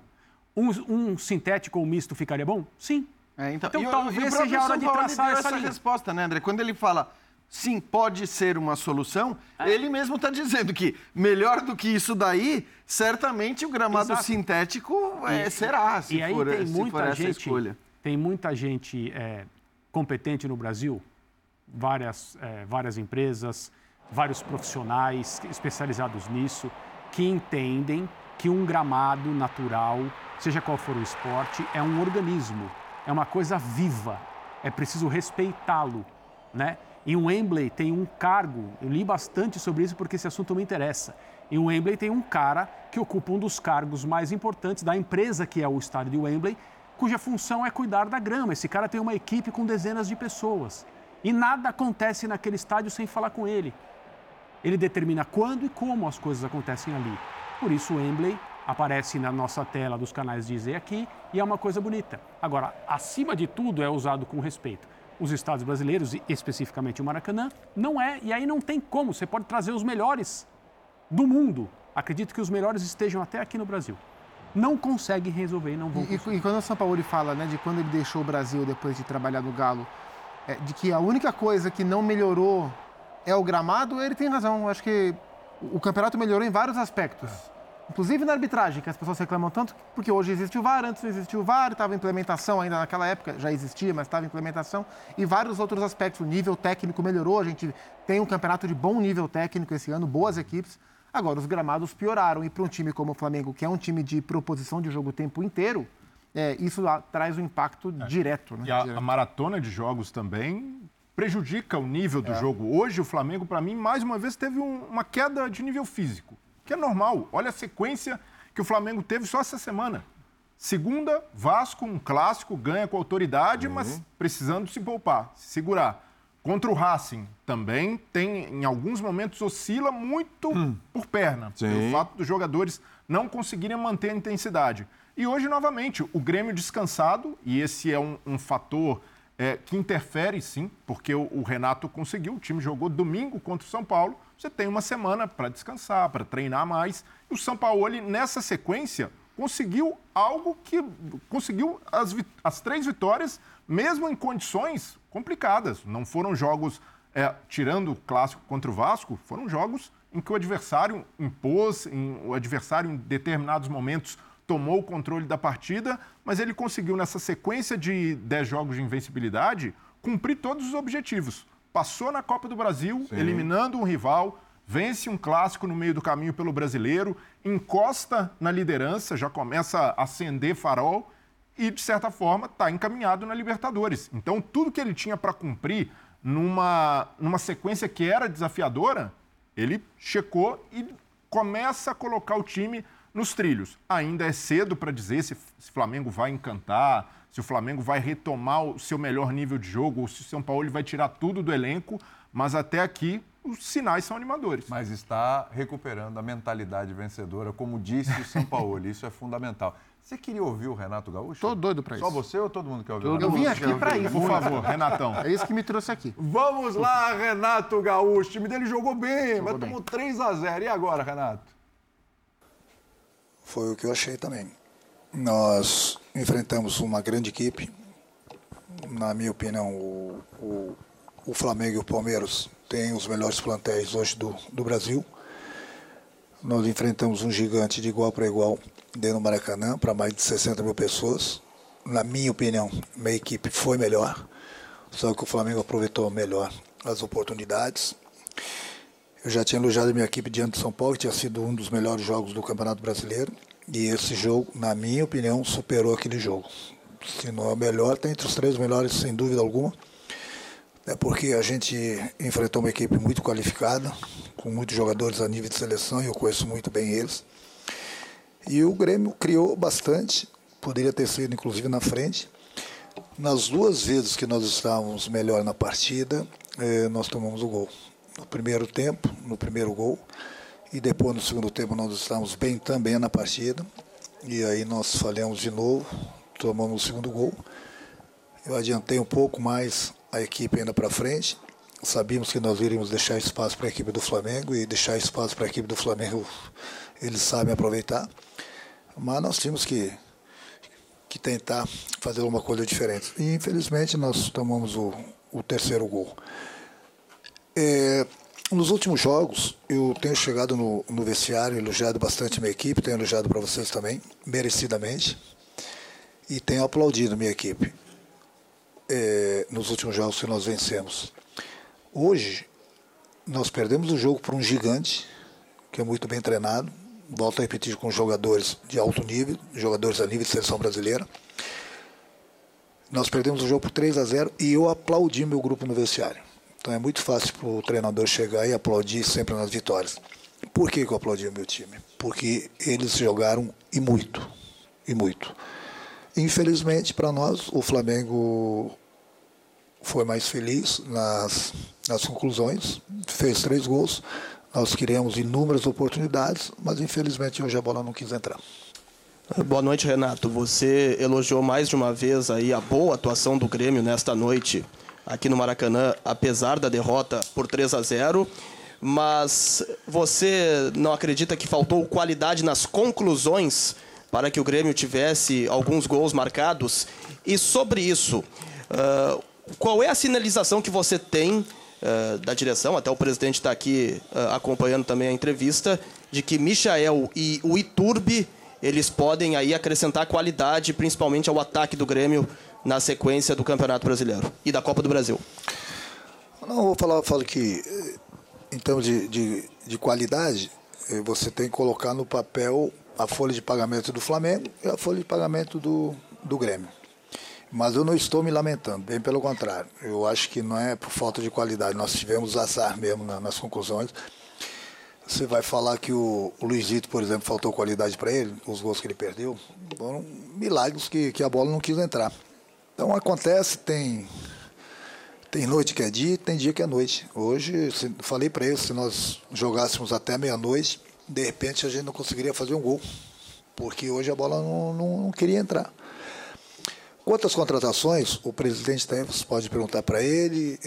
Um, um sintético ou misto ficaria bom? Sim. É, então, então talvez seja a hora de traçar essa, essa resposta, né, André? Quando ele fala sim, pode ser uma solução, é. ele mesmo está dizendo que melhor do que isso daí, certamente o gramado Exato. sintético é, e, será, se, for, tem se muita for gente, escolha. Tem muita gente é, competente no Brasil, várias, é, várias empresas, vários profissionais especializados nisso, que entendem que um gramado natural, seja qual for o esporte, é um organismo, é uma coisa viva, é preciso respeitá-lo, né? Em Wembley tem um cargo, eu li bastante sobre isso porque esse assunto me interessa. Em Wembley tem um cara que ocupa um dos cargos mais importantes da empresa que é o estádio de Wembley, cuja função é cuidar da grama. Esse cara tem uma equipe com dezenas de pessoas. E nada acontece naquele estádio sem falar com ele. Ele determina quando e como as coisas acontecem ali. Por isso o Wembley aparece na nossa tela dos canais Disney aqui e é uma coisa bonita. Agora, acima de tudo, é usado com respeito. Os estados brasileiros, e especificamente o Maracanã, não é, e aí não tem como. Você pode trazer os melhores do mundo. Acredito que os melhores estejam até aqui no Brasil. Não consegue resolver e não vão e, e, quando o São Paulo fala né, de quando ele deixou o Brasil depois de trabalhar no Galo, é, de que a única coisa que não melhorou é o gramado, ele tem razão. Acho que o campeonato melhorou em vários aspectos. Inclusive na arbitragem, que as pessoas reclamam tanto, porque hoje existe o VAR, antes não existia o VAR, estava em implementação ainda naquela época, já existia, mas estava em implementação, e vários outros aspectos. O nível técnico melhorou, a gente tem um campeonato de bom nível técnico esse ano, boas equipes. Agora, os gramados pioraram, e para um time como o Flamengo, que é um time de proposição de jogo o tempo inteiro, é, isso traz um impacto é. direto. Né? E a, a, maratona de jogos também prejudica o nível do é. jogo. Hoje, o Flamengo, para mim, mais uma vez teve um, uma queda de nível físico que é normal. Olha a sequência que o Flamengo teve só essa semana. Segunda, Vasco, um clássico, ganha com autoridade, uhum. mas precisando se poupar, se segurar. Contra o Racing, também tem, em alguns momentos, oscila muito hum. por perna. Sim. Pelo fato dos jogadores não conseguirem manter a intensidade. E hoje, novamente, o Grêmio descansado, e esse é um, um fator é, que interfere sim, porque o, o Renato conseguiu, o time jogou domingo contra o São Paulo, você tem uma semana para descansar, para treinar mais. E o São Paulo, nessa sequência, conseguiu algo que. conseguiu as, as três vitórias, mesmo em condições complicadas. Não foram jogos, é, tirando o clássico contra o Vasco, foram jogos em que o adversário impôs, em, o adversário em determinados momentos tomou o controle da partida, mas ele conseguiu, nessa sequência de 10 jogos de invencibilidade, cumprir todos os objetivos passou na Copa do Brasil, Sim. eliminando um rival, vence um clássico no meio do caminho pelo brasileiro, encosta na liderança, já começa a acender farol e, de certa forma, está encaminhado na Libertadores. Então, tudo que ele tinha para cumprir numa, numa sequência que era desafiadora, ele checou e começa a colocar o time nos trilhos. Ainda é cedo para dizer se, se Flamengo vai encantar, se o Flamengo vai retomar o seu melhor nível de jogo, ou se o São Paulo vai tirar tudo do elenco, mas até aqui os sinais são animadores. Mas está recuperando a mentalidade vencedora, como disse o São Paulo, isso é fundamental. Você queria ouvir o Renato Gaúcho? Tô doido para isso. Só você ou todo mundo quer ouvir? Todo eu vim aqui para isso. Por favor, Renatão. É isso que me trouxe aqui. Vamos lá, Renato Gaúcho. O time dele jogou bem, jogou mas bem. tomou 3 a 0 E agora, Renato? Foi o que eu achei também. Nós enfrentamos uma grande equipe. Na minha opinião, o, o, o Flamengo e o Palmeiras têm os melhores plantéis hoje do, do Brasil. Nós enfrentamos um gigante de igual para igual dentro do Maracanã, para mais de 60 mil pessoas. Na minha opinião, minha equipe foi melhor, só que o Flamengo aproveitou melhor as oportunidades. Eu já tinha elogiado minha equipe diante de São Paulo, que tinha sido um dos melhores jogos do Campeonato Brasileiro. E esse jogo, na minha opinião, superou aquele jogo. Se não é o melhor, está entre os três melhores, sem dúvida alguma. É porque a gente enfrentou uma equipe muito qualificada, com muitos jogadores a nível de seleção, e eu conheço muito bem eles. E o Grêmio criou bastante, poderia ter sido inclusive na frente. Nas duas vezes que nós estávamos melhor na partida, eh, nós tomamos o gol. No primeiro tempo, no primeiro gol, e depois no segundo tempo nós estávamos bem também na partida. E aí nós falhamos de novo, tomamos o segundo gol. Eu adiantei um pouco mais a equipe ainda para frente. Sabíamos que nós iríamos deixar espaço para a equipe do Flamengo e deixar espaço para a equipe do Flamengo eles sabem aproveitar. Mas nós tínhamos que, que tentar fazer uma coisa diferente. E infelizmente nós tomamos o, o terceiro gol. É, nos últimos jogos, eu tenho chegado no, no vestiário, elogiado bastante minha equipe, tenho elogiado para vocês também, merecidamente, e tenho aplaudido minha equipe é, nos últimos jogos que nós vencemos. Hoje, nós perdemos o jogo para um gigante, que é muito bem treinado, volto a repetir, com jogadores de alto nível, jogadores a nível de seleção brasileira. Nós perdemos o jogo por 3 a 0 e eu aplaudi meu grupo no vestiário. Então é muito fácil para o treinador chegar e aplaudir sempre nas vitórias. Por que, que eu aplaudi o meu time? Porque eles jogaram e muito, e muito. Infelizmente para nós, o Flamengo foi mais feliz nas, nas conclusões, fez três gols. Nós queríamos inúmeras oportunidades, mas infelizmente hoje a bola não quis entrar. Boa noite, Renato. Você elogiou mais de uma vez aí a boa atuação do Grêmio nesta noite aqui no Maracanã, apesar da derrota por 3 a 0. Mas você não acredita que faltou qualidade nas conclusões para que o Grêmio tivesse alguns gols marcados? E sobre isso, uh, qual é a sinalização que você tem uh, da direção? Até o presidente está aqui uh, acompanhando também a entrevista, de que Michael e o Iturbe eles podem aí acrescentar qualidade, principalmente ao ataque do Grêmio na sequência do Campeonato Brasileiro e da Copa do Brasil. Não, vou falar, falo que em termos de, de, de qualidade, eh, você tem que colocar no papel a folha de pagamento do Flamengo e a folha de pagamento do, do Grêmio. Mas eu não estou me lamentando, bem pelo contrário. Eu acho que não é por falta de qualidade. Nós tivemos azar mesmo nas conclusões. Você vai falar que o, o Luizito, por exemplo, faltou qualidade para ele, os gols que ele perdeu, foram milagres que, que a bola não quis entrar. Então acontece, tem tem noite que é dia, tem dia que é noite. Hoje, se, falei para ele, se nós jogássemos até meia-noite, de repente a gente não conseguiria fazer um gol, porque hoje a bola não, não, não queria entrar. Quantas contratações, o presidente tem, você pode perguntar para ele.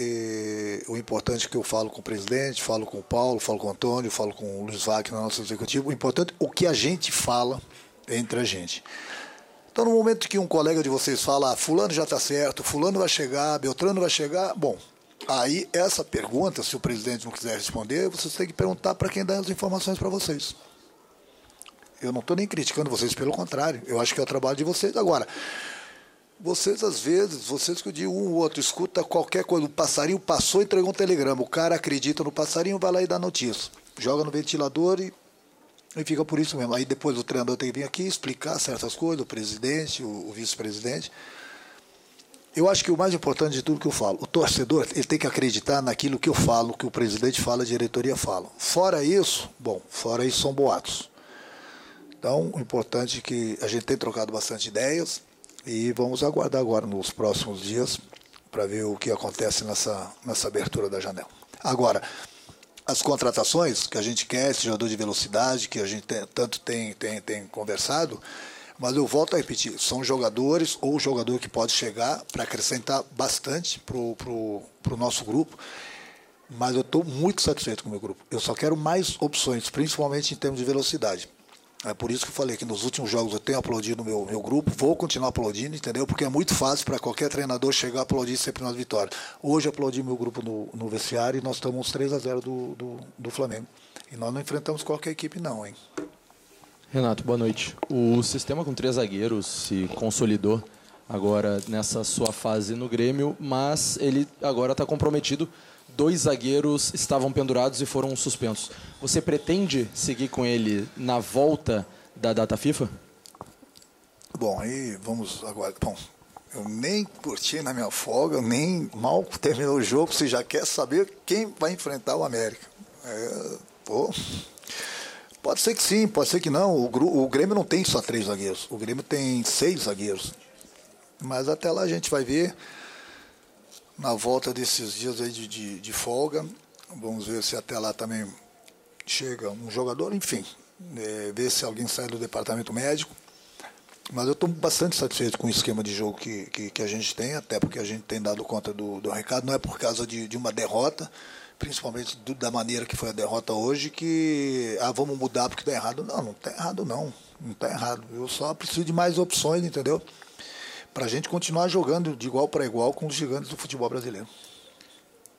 o importante é que eu falo com o presidente, falo com o Paulo, falo com o Antônio, falo com o Luiz Vac, no nosso executivo. O importante é o que a gente fala entre a gente. Então, no momento que um colega de vocês fala, ah, fulano já está certo, fulano vai chegar, Beltrano vai chegar, bom, aí essa pergunta, se o presidente não quiser responder, vocês têm que perguntar para quem dá as informações para vocês. Eu não estou nem criticando vocês, pelo contrário, eu acho que é o trabalho de vocês. Agora, vocês, às vezes, vocês que de um ou outro escuta qualquer coisa, o passarinho passou e entregou um telegrama, o cara acredita no passarinho, vai lá e dá notícia. Joga no ventilador e, e fica por isso mesmo. Aí depois o treinador tem que vir aqui explicar certas coisas, o presidente, o, o vice-presidente. Eu acho que o mais importante de tudo que eu falo, o torcedor ele tem que acreditar naquilo que eu falo, que o presidente fala, a diretoria fala. Fora isso, bom, fora isso são boatos. Então, o importante é que a gente tem trocado bastante ideias, e vamos aguardar agora nos próximos dias para ver o que acontece nessa, nessa abertura da janela. Agora, as contratações que a gente quer, esse jogador de velocidade, que a gente tem, tanto tem, tem, tem conversado, mas eu volto a repetir, são jogadores ou jogador que pode chegar para acrescentar bastante para o nosso grupo. Mas eu estou muito satisfeito com o meu grupo. Eu só quero mais opções, principalmente em termos de velocidade. É por isso que eu falei que nos últimos jogos eu tenho aplaudido o meu, meu grupo, vou continuar aplaudindo, entendeu? Porque é muito fácil para qualquer treinador chegar a aplaudir sempre nas vitórias. Hoje aplaudi meu grupo no, no vestiário e nós estamos 3 a 0 do, do, do Flamengo. E nós não enfrentamos qualquer equipe não, hein? Renato, boa noite. O sistema com três zagueiros se consolidou agora nessa sua fase no Grêmio, mas ele agora está comprometido dois zagueiros estavam pendurados e foram suspensos. Você pretende seguir com ele na volta da data FIFA? Bom, aí vamos agora. Bom, eu nem curti na minha folga, nem mal terminou o jogo, você já quer saber quem vai enfrentar o América. É, pô. Pode ser que sim, pode ser que não. O, o Grêmio não tem só três zagueiros, o Grêmio tem seis zagueiros. Mas até lá a gente vai ver na volta desses dias aí de, de, de, folga. Vamos ver se até lá também chega um jogador, enfim, é, ver se alguém sai do departamento médico. Mas eu estou bastante satisfeito com o esquema de jogo que, que, que, a gente tem, até porque a gente tem dado conta do, do recado. Não é por causa de, de uma derrota, principalmente do, da maneira que foi a derrota hoje, que ah, vamos mudar porque está errado. Não, não está errado não. Não está errado. Eu só preciso de mais opções, entendeu? Para a gente continuar jogando de igual para igual com os gigantes do futebol brasileiro.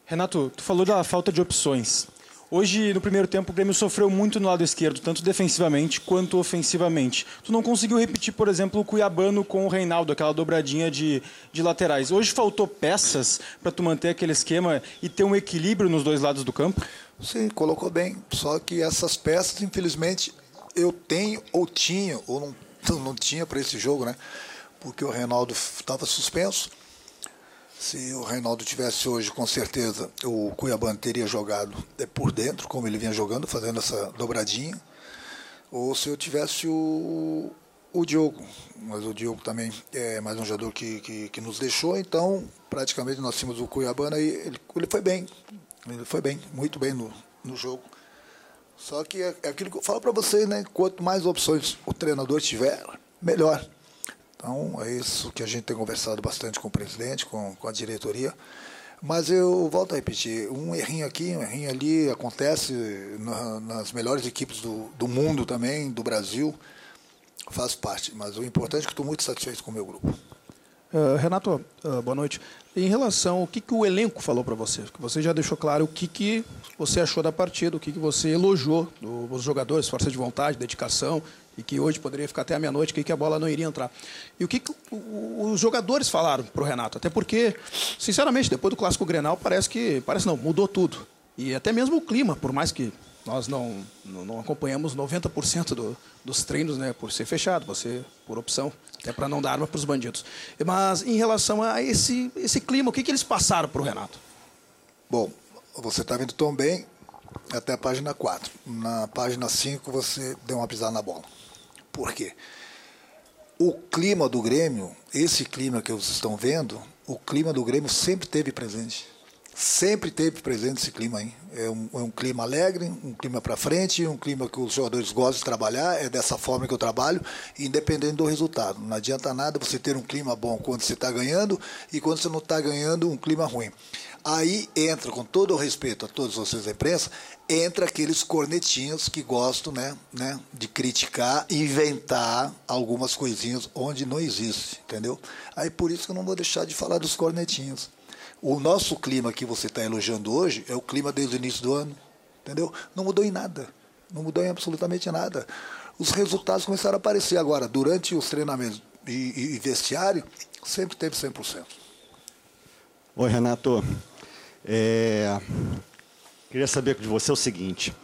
Renato, tu falou da falta de opções. Hoje, no primeiro tempo, o Grêmio sofreu muito no lado esquerdo, tanto defensivamente quanto ofensivamente. Tu não conseguiu repetir, por exemplo, o Cuiabano com o Reinaldo, aquela dobradinha de, de laterais. Hoje faltou peças para tu manter aquele esquema e ter um equilíbrio nos dois lados do campo? Sim, colocou bem. Só que essas peças, infelizmente, eu tenho ou tinha, ou não, não tinha para esse jogo, né? Porque o Reinaldo estava suspenso. Se o Reinaldo tivesse hoje, com certeza, o Cuiabano teria jogado é, por dentro, como ele vinha jogando, fazendo essa dobradinha. Ou se eu tivesse o, o Diogo, mas o Diogo também é mais um jogador que, que, que nos deixou, então praticamente nós tínhamos o Cuiabana e ele, ele foi bem, ele foi bem, muito bem no, no jogo. Só que é, é aquilo que eu falo para vocês, né? Quanto mais opções o treinador tiver, melhor. Então é isso que a gente tem conversado bastante com o presidente, com, com a diretoria. Mas eu volto a repetir, um errinho aqui, um errinho ali, acontece na, nas melhores equipes do, do mundo também, do Brasil, faz parte. Mas o importante é que estou muito satisfeito com o meu grupo. Uh, Renato, uh, boa noite. Em relação ao que, que o elenco falou para você, que você já deixou claro o que, que você achou da partida, o que, que você elogiou dos jogadores, força de vontade, dedicação, e que hoje poderia ficar até a meia-noite, que a bola não iria entrar. E o que, que os jogadores falaram para o Renato? Até porque, sinceramente, depois do clássico Grenal, parece que, parece não, mudou tudo. E até mesmo o clima, por mais que nós não, não acompanhamos 90% do, dos treinos, né, por ser fechado, você por opção, até para não dar arma para os bandidos. Mas em relação a esse, esse clima, o que, que eles passaram para o Renato? Bom, você está vendo tão bem até a página 4. Na página 5 você deu uma pisada na bola. Por quê? O clima do Grêmio, esse clima que vocês estão vendo, o clima do Grêmio sempre teve presente. Sempre teve presente esse clima aí. É um, é um clima alegre, um clima para frente, um clima que os jogadores gostam de trabalhar. É dessa forma que eu trabalho, independente do resultado. Não adianta nada você ter um clima bom quando você está ganhando e quando você não está ganhando, um clima ruim. Aí entra, com todo o respeito a todos vocês da imprensa, entra aqueles cornetinhos que gostam né, né, de criticar, inventar algumas coisinhas onde não existe, entendeu? Aí por isso que eu não vou deixar de falar dos cornetinhos. O nosso clima que você está elogiando hoje é o clima desde o início do ano, entendeu? Não mudou em nada, não mudou em absolutamente nada. Os resultados começaram a aparecer agora, durante os treinamentos e, e vestiário, sempre teve 100%. Oi, Renato. É, queria saber de você o seguinte.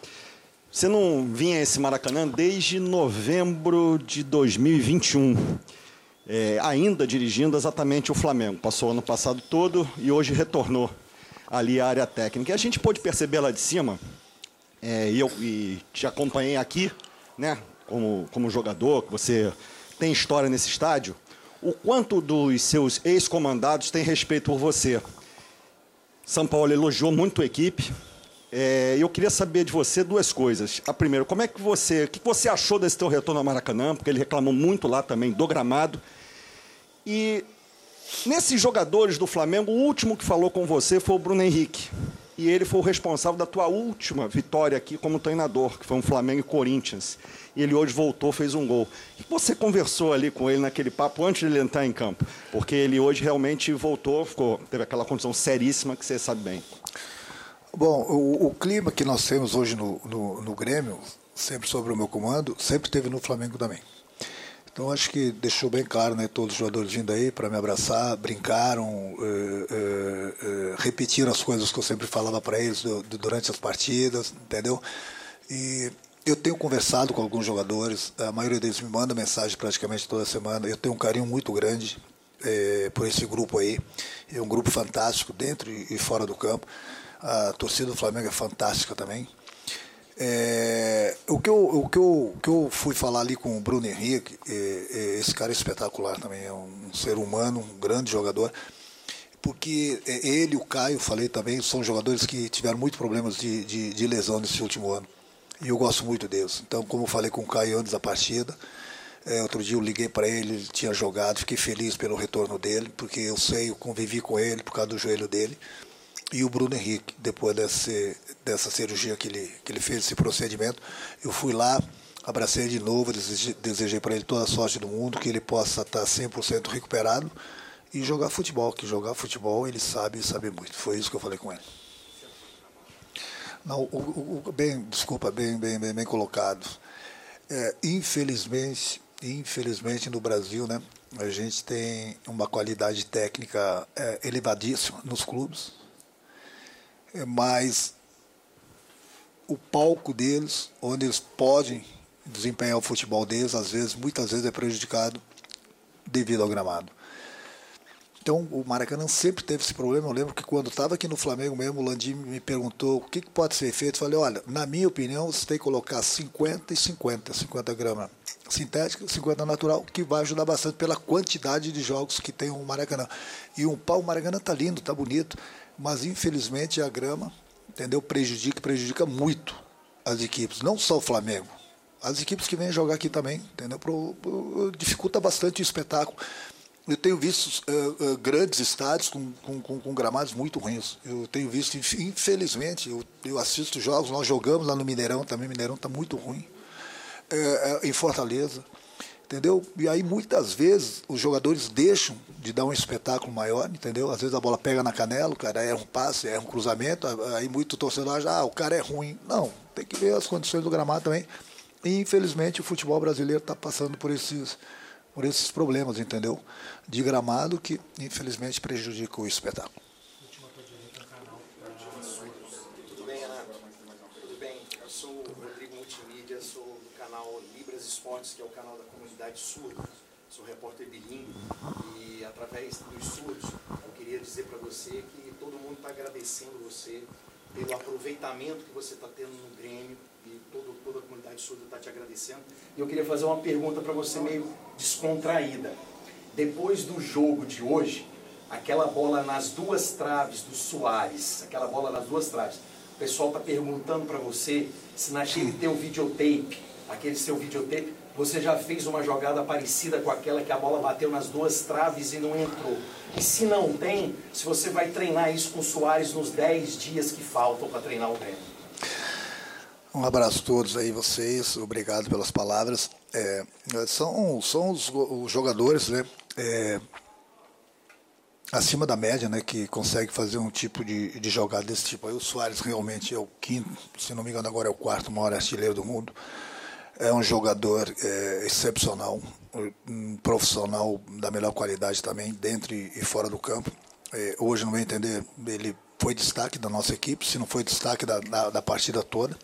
Você não vinha a esse Maracanã desde novembro de 2021, é, ainda dirigindo exatamente o Flamengo. Passou o ano passado todo e hoje retornou ali à área técnica. E a gente pôde perceber lá de cima, é, e eu e te acompanhei aqui, né, como, como jogador, que você tem história nesse estádio, o quanto dos seus ex-comandados tem respeito por você. São Paulo elogiou muito a equipe. É, eu queria saber de você duas coisas. A primeira, como é que você, o que você achou desse teu retorno ao Maracanã? Porque ele reclamou muito lá também do gramado. E nesses jogadores do Flamengo, o último que falou com você foi o Bruno Henrique. E ele foi o responsável da tua última vitória aqui como treinador, que foi um Flamengo e Corinthians e ele hoje voltou, fez um gol. Que você conversou ali com ele naquele papo antes de ele entrar em campo? Porque ele hoje realmente voltou, ficou, teve aquela condição seríssima que você sabe bem. Bom, o, o clima que nós temos hoje no, no, no Grêmio, sempre sobre o meu comando, sempre teve no Flamengo também. Então acho que deixou bem claro, né? Todos os jogadores vindo aí para me abraçar, brincaram, uh, uh, uh, repetiram as coisas que eu sempre falava para eles do, do, durante as partidas, entendeu? E eu tenho conversado com alguns jogadores, a maioria deles me manda mensagem praticamente toda semana. Eu tenho um carinho muito grande por esse grupo aí. É um grupo fantástico, dentro e fora do campo. A torcida do Flamengo é fantástica também. É, o, que eu, o, que eu, que eu fui falar ali com o Bruno Henrique, é, é, esse cara é espetacular também, é um ser humano, um grande jogador porque ele e o Caio, falei também, são jogadores que tiveram muitos problemas de, de, de lesão nesse último ano. E eu gosto muito deles. Então, como eu falei com o Caio antes da partida, é, outro dia eu liguei para ele, ele tinha jogado, fiquei feliz pelo retorno dele, porque eu sei, eu convivi com ele por causa do joelho dele. E o Bruno Henrique, depois desse, dessa cirurgia que ele, que ele fez, esse procedimento, eu fui lá, abracei de novo, desejei, desejei para ele toda a sorte do mundo, que ele possa estar 100% recuperado e jogar futebol, que jogar futebol ele sabe e sabe muito. Foi isso que eu falei com ele. Não, o, o, bem, desculpa, bem, bem, bem, bem colocado. É, infelizmente, infelizmente no Brasil, né, a gente tem uma qualidade técnica é, elevadíssima nos clubes, mas o palco deles, onde eles podem desempenhar o futebol deles, às vezes, muitas vezes é prejudicado devido ao gramado. Então, o Maracanã sempre teve esse problema. Eu lembro que quando estava aqui no Flamengo mesmo, o Landim me perguntou o que, que, pode ser feito. Eu falei, olha, na minha opinião, você tem que colocar 50 e 50, 50 gramas sintética, 50 natural, que vai ajudar bastante pela quantidade de jogos que tem o Maracanã. E um pau, o Maracanã tá lindo, tá bonito, mas infelizmente a grama, entendeu? Prejudica, prejudica muito as equipes, não só o Flamengo. As equipes que vêm jogar aqui também, entendeu? Pro, pro, dificulta bastante o espetáculo. Eu tenho visto uh, uh, grandes estádios com, com, com, gramados muito ruins. Eu tenho visto, infelizmente, eu, eu assisto jogos, nós jogamos lá no Mineirão também, Mineirão está muito ruim é, em Fortaleza. Entendeu? E aí muitas vezes os jogadores deixam de dar um espetáculo maior, entendeu? Às vezes a bola pega na canela, o cara erra um passe, erra um cruzamento, aí muito torcedor acha, ah, o cara é ruim. Não, tem que ver as condições do gramado também. E infelizmente o futebol brasileiro está passando por esses, por esses problemas, entendeu? De gramado que infelizmente prejudica o espetáculo. Esportes, que é o canal da comunidade surda. Sou repórter bilíngue e através dos surdos eu queria dizer para você que todo mundo está agradecendo você pelo aproveitamento que você está tendo no Grêmio e todo, toda a comunidade surda está te agradecendo. E eu queria fazer uma pergunta para você meio descontraída. Depois do jogo de hoje, aquela bola nas duas traves do Soares, aquela bola nas duas traves, o pessoal está perguntando para você se naquele teu videotape aquele seu videotape, você já fez uma jogada parecida com aquela que a bola bateu nas duas traves e não entrou. E se não tem, se você vai treinar isso com o Soares nos 10 dias que faltam para treinar o Grêmio. Um abraço a todos aí, vocês, obrigado pelas palavras. É, são são os, os jogadores né, é, acima da média né, que consegue fazer um tipo de, de jogada desse tipo. Aí o Soares realmente é o quinto, se não me engano agora é o quarto maior artilheiro do mundo é um jogador é, excepcional, um profissional da melhor qualidade também, dentro e fora do campo. É, hoje, no meu entender, ele foi destaque da nossa equipe, se não foi destaque da, da, da partida toda.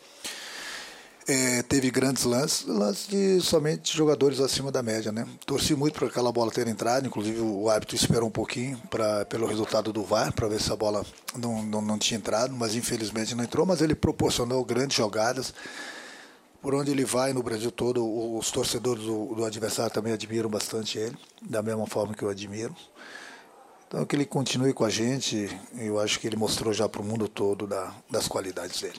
É, teve grandes lances, lances de somente jogadores acima da média, né? Torci muito para aquela bola ter entrado, inclusive o árbitro esperou um pouquinho pra, pelo resultado do VAR para ver se a bola não, não, não tinha entrado, mas infelizmente não entrou, mas ele proporcionou grandes jogadas por onde ele vai no Brasil todo, os torcedores do, do, adversário também admiram bastante ele, da mesma forma que eu admiro. Então, que ele continue com a gente, eu acho que ele mostrou já para o mundo todo da, das qualidades dele.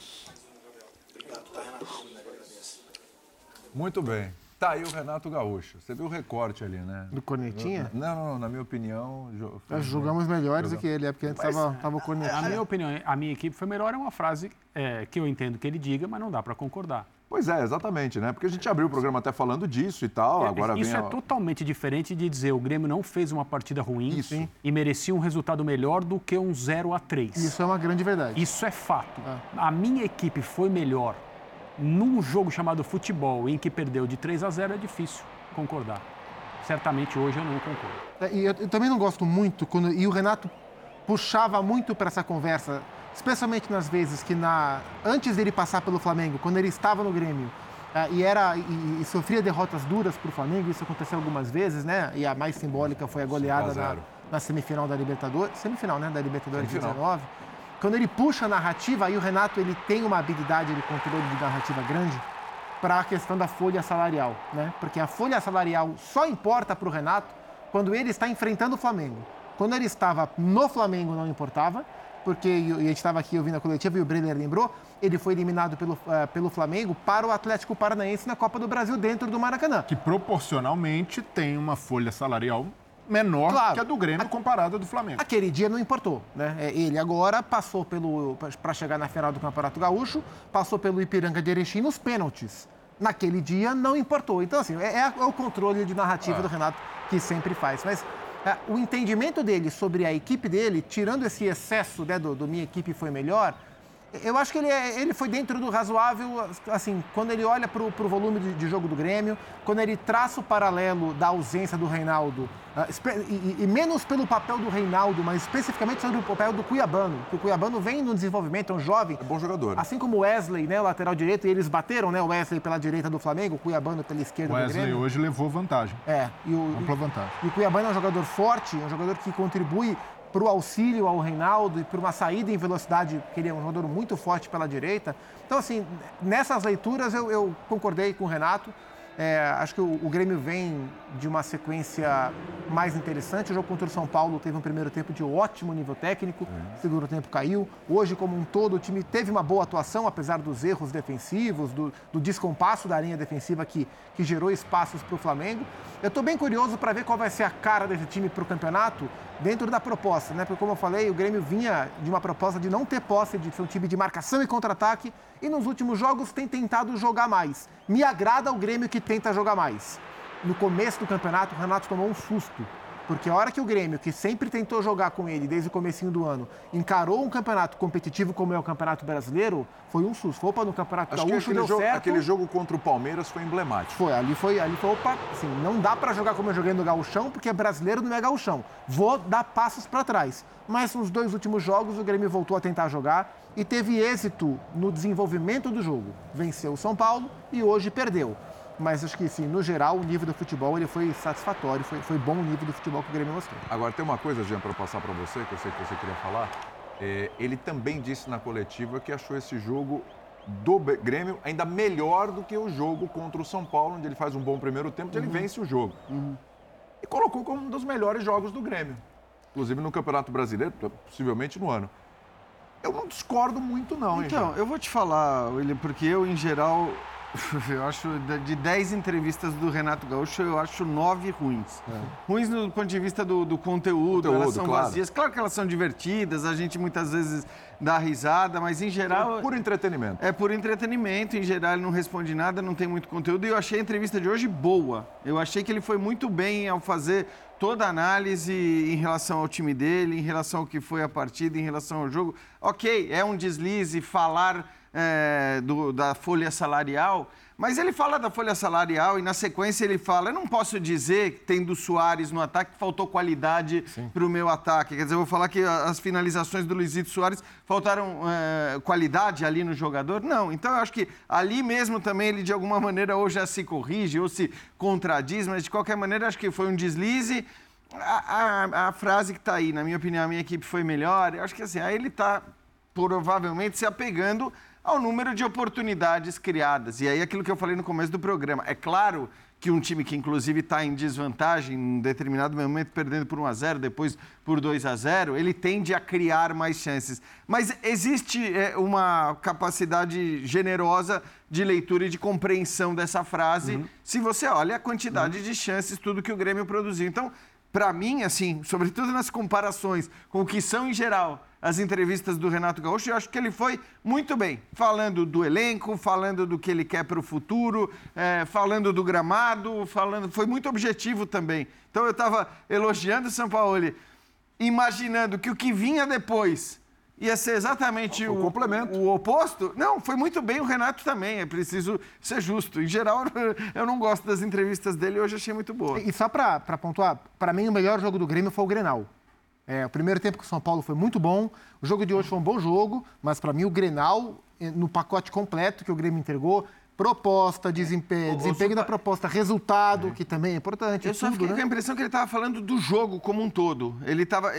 Muito bem. Tá aí o Renato Gaúcho. Você viu o recorte ali, né? Do Cornetinha? Não, não, na minha opinião. Nós jogamos melhores do que ele, é porque antes estava o Cornetinha. A minha opinião, a minha equipe foi melhor, é uma frase é, que eu entendo que ele diga, mas não dá para concordar. Pois é, exatamente, né? Porque a gente abriu o programa até falando disso e tal. É, agora isso vem é totalmente diferente de dizer o Grêmio não fez uma partida ruim isso. e merecia um resultado melhor do que um 0 a 3 Isso é uma grande verdade. Isso é fato. É. A minha equipe foi melhor num jogo chamado futebol em que perdeu de 3 a 0 é difícil concordar. Certamente hoje eu não concordo. É, e eu, eu também não gosto muito quando e o Renato puxava muito para essa conversa especialmente nas vezes que na antes dele passar pelo Flamengo, quando ele estava no Grêmio, uh, e era e, e, sofria derrotas duras para o Flamengo, isso aconteceu algumas vezes, né? E a mais simbólica foi a goleada na, na, semifinal da Libertadores, semifinal, né, da Libertadores de 19. Quando ele puxa a narrativa, aí o Renato ele tem uma habilidade de controle de narrativa grande para a questão da folha salarial, né? Porque a folha salarial só importa para o Renato quando ele está enfrentando o Flamengo. Quando ele estava no Flamengo não importava porque a gente estava aqui ouvindo a coletiva e o Brenner lembrou, ele foi eliminado pelo, uh, pelo Flamengo para o Atlético Paranaense na Copa do Brasil dentro do Maracanã. Que proporcionalmente tem uma folha salarial menor claro, que a do Grêmio a, comparada ao do Flamengo. Aquele dia não importou, né? É, ele agora passou pelo para chegar na final do Campeonato Gaúcho, passou pelo Ipiranga de Erechim nos pênaltis. Naquele dia não importou. Então assim, é, é o controle de narrativa ah. do Renato que sempre faz. Mas é, o entendimento dele sobre a equipe dele, tirando esse excesso né, do, do minha equipe foi melhor, eu acho que ele, é, ele foi dentro do razoável, assim, quando ele olha para o volume de, de, jogo do Grêmio, quando ele traça o paralelo da ausência do Reinaldo, uh, e, e, menos pelo papel do Reinaldo, mas especificamente sobre o papel do Cuiabano, que o Cuiabano vem no desenvolvimento, é um jovem. É bom jogador. Assim como o Wesley, né, o lateral direito, e eles bateram, né, o Wesley pela direita do Flamengo, o Cuiabano pela esquerda Wesley do Grêmio. Wesley hoje levou vantagem. É. E o, Ampla vantagem. E o Cuiabano é um jogador forte, um jogador que contribui para o auxílio ao Reinaldo e para uma saída em velocidade, que ele é um jogador muito forte pela direita. Então, assim, nessas leituras eu, eu concordei com o Renato. É, acho que o, o, Grêmio vem de uma sequência mais interessante. O jogo contra o São Paulo teve um primeiro tempo de ótimo nível técnico, uhum. segundo tempo caiu. Hoje, como um todo, o time teve uma boa atuação, apesar dos erros defensivos, do, do descompasso da linha defensiva que, que gerou espaços para o Flamengo. Eu estou bem curioso para ver qual vai ser a cara desse time para o campeonato dentro da proposta, né? Porque, como eu falei, o Grêmio vinha de uma proposta de não ter posse, de ser um time de marcação e contra-ataque, e nos últimos jogos tem tentado jogar mais. Me agrada o Grêmio que tenta jogar mais. No começo do campeonato, o Renato tomou um susto porque a hora que o Grêmio, que sempre tentou jogar com ele desde o comecinho do ano, encarou um campeonato competitivo como é o Campeonato Brasileiro, foi um susto. Opa, no Campeonato Acho Gaúcho deu jogo, certo. Aquele jogo contra o Palmeiras foi emblemático. Foi, ali foi, ali foi, opa, assim, não dá para jogar como eu joguei no Gauchão, porque é brasileiro não é Gauchão. Vou dar passos para trás. Mas nos dois últimos jogos o Grêmio voltou a tentar jogar e teve êxito no desenvolvimento do jogo. Venceu o São Paulo e hoje perdeu mas acho que, sim, no geral, o nível do futebol ele foi satisfatório, foi, foi bom o nível do futebol que o Grêmio mostrou. Agora, tem uma coisa, Jean, para passar para você, que eu sei que você queria falar. É, ele também disse na coletiva que achou esse jogo do Grêmio ainda melhor do que o jogo contra o São Paulo, onde ele faz um bom primeiro tempo, onde uhum. ele vence o jogo. Uhum. E colocou como um dos melhores jogos do Grêmio, inclusive no Campeonato Brasileiro, possivelmente no ano. Eu não discordo muito, não, Então, hein, eu vou te falar, William, porque eu, em geral, Eu acho, de 10 entrevistas do Renato Gaúcho, eu acho nove ruins. É. Ruins do ponto de vista do, do conteúdo, conteúdo, elas são claro. vazias. Claro que elas são divertidas, a gente muitas vezes dá risada, mas em geral... É por entretenimento. É por entretenimento, em geral ele não responde nada, não tem muito conteúdo. E eu achei a entrevista de hoje boa. Eu achei que ele foi muito bem ao fazer toda a análise em relação ao time dele, em relação ao que foi a partida, em relação ao jogo. Ok, é um deslize falar é, do, da folha salarial, mas ele fala da folha salarial e na sequência ele fala: eu não posso dizer, tendo Soares no ataque, que faltou qualidade para o meu ataque. Quer dizer, eu vou falar que as finalizações do Luizito Soares faltaram é, qualidade ali no jogador? Não. Então eu acho que ali mesmo também ele de alguma maneira ou já se corrige ou se contradiz, mas de qualquer maneira acho que foi um deslize. A, a, a frase que está aí, na minha opinião, a minha equipe foi melhor. Eu acho que assim, aí ele está provavelmente se apegando ao número de oportunidades criadas. E aí aquilo que eu falei no começo do programa. É claro que um time que inclusive está em desvantagem em um determinado momento, perdendo por 1 a 0, depois por 2 a 0, ele tende a criar mais chances. Mas existe é, uma capacidade generosa de leitura e de compreensão dessa frase, uhum. se você olha a quantidade uhum. de chances, tudo que o Grêmio produziu. Então, para mim, assim, sobretudo nas comparações com o que são em geral as entrevistas do Renato Gaúcho, eu acho que ele foi muito bem, falando do elenco, falando do que ele quer para o futuro, é, falando do gramado, falando, foi muito objetivo também. Então eu estava elogiando o São Paulo, imaginando que o que vinha depois ia ser exatamente o, o, complemento. o oposto. Não, foi muito bem o Renato também, é preciso ser justo. Em geral, eu não gosto das entrevistas dele, hoje achei muito boa. E só para pontuar, para mim o melhor jogo do Grêmio foi o Grenal. É, o primeiro tempo com o São Paulo foi muito bom. O jogo de hoje foi um bom jogo, mas para mim o Grenal, eh, no pacote completo que o Grêmio entregou, proposta, desempenho, desempenho da proposta, resultado, é. que também é importante. Eu só fiquei né? com a impressão que ele estava falando do jogo como um todo. Ele estava,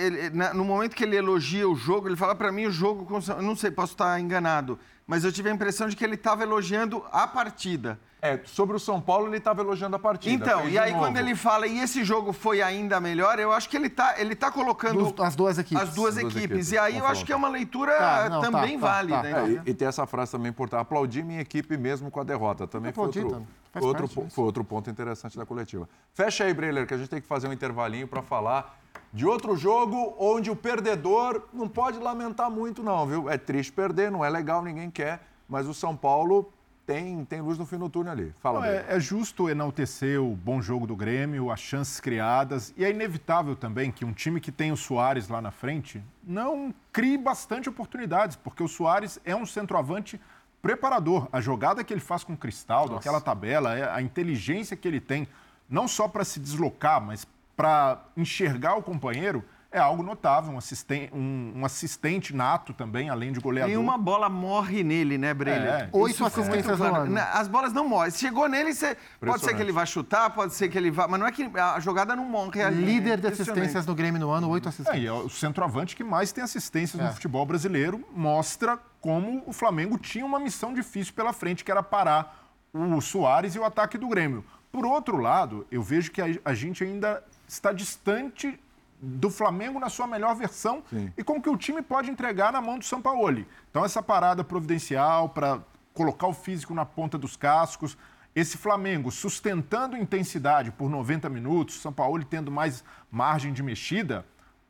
no momento que ele elogia o jogo, ele fala para mim o jogo, não sei, posso estar enganado, mas eu tive a impressão de que ele estava elogiando a partida. É, sobre o São Paulo ele estava elogiando a partida. Então, e aí quando ele fala, e esse jogo foi ainda melhor, eu acho que ele está ele tá colocando... as duas equipes. As duas, as duas equipes. equipes. E aí eu acho que é uma leitura tá, não, também tá, tá válida. Tá, é, e, e, tem essa frase também importante, aplaudir minha equipe mesmo com a derrota. Também foi outro, outro, foi outro ponto interessante da coletiva. Fecha aí, Breiler, que a gente tem que fazer um intervalinho para falar de outro jogo onde o perdedor não pode lamentar muito não, viu? É triste perder, não é legal, ninguém quer, mas o São Paulo tem, tem luz no fim do túnel ali. Fala, Não, é, é, justo enaltecer o bom jogo do Grêmio, as chances criadas. E é inevitável também que um time que tem o Soares lá na frente não crie bastante oportunidades, porque o Soares é um centroavante preparador. A jogada que ele faz com o Cristaldo, Nossa. aquela tabela, é a inteligência que ele tem, não só para se deslocar, mas para enxergar o companheiro é algo notável, um assistente, um, um assistente nato também, além de goleador. Nenhuma bola morre nele, né, Breiner? É, Oito assistências claro. As bolas não morrem. Chegou nele, você... pode ser que ele vá chutar, pode ser que ele vá... Mas não é que a jogada não morre ali. Líder de assistências no Grêmio no ano, oito assistências. É, e é o centroavante que mais tem assistências é. no futebol brasileiro mostra como o Flamengo tinha uma missão difícil pela frente, que era parar o Soares e o ataque do Grêmio. Por outro lado, eu vejo que a, gente ainda está distante do Flamengo na sua melhor versão Sim. e com que o time pode entregar na mão do Sampaoli. Então, essa parada providencial para colocar o físico na ponta dos cascos, esse Flamengo sustentando intensidade por 90 minutos, São Paulo tendo mais margem de mexida,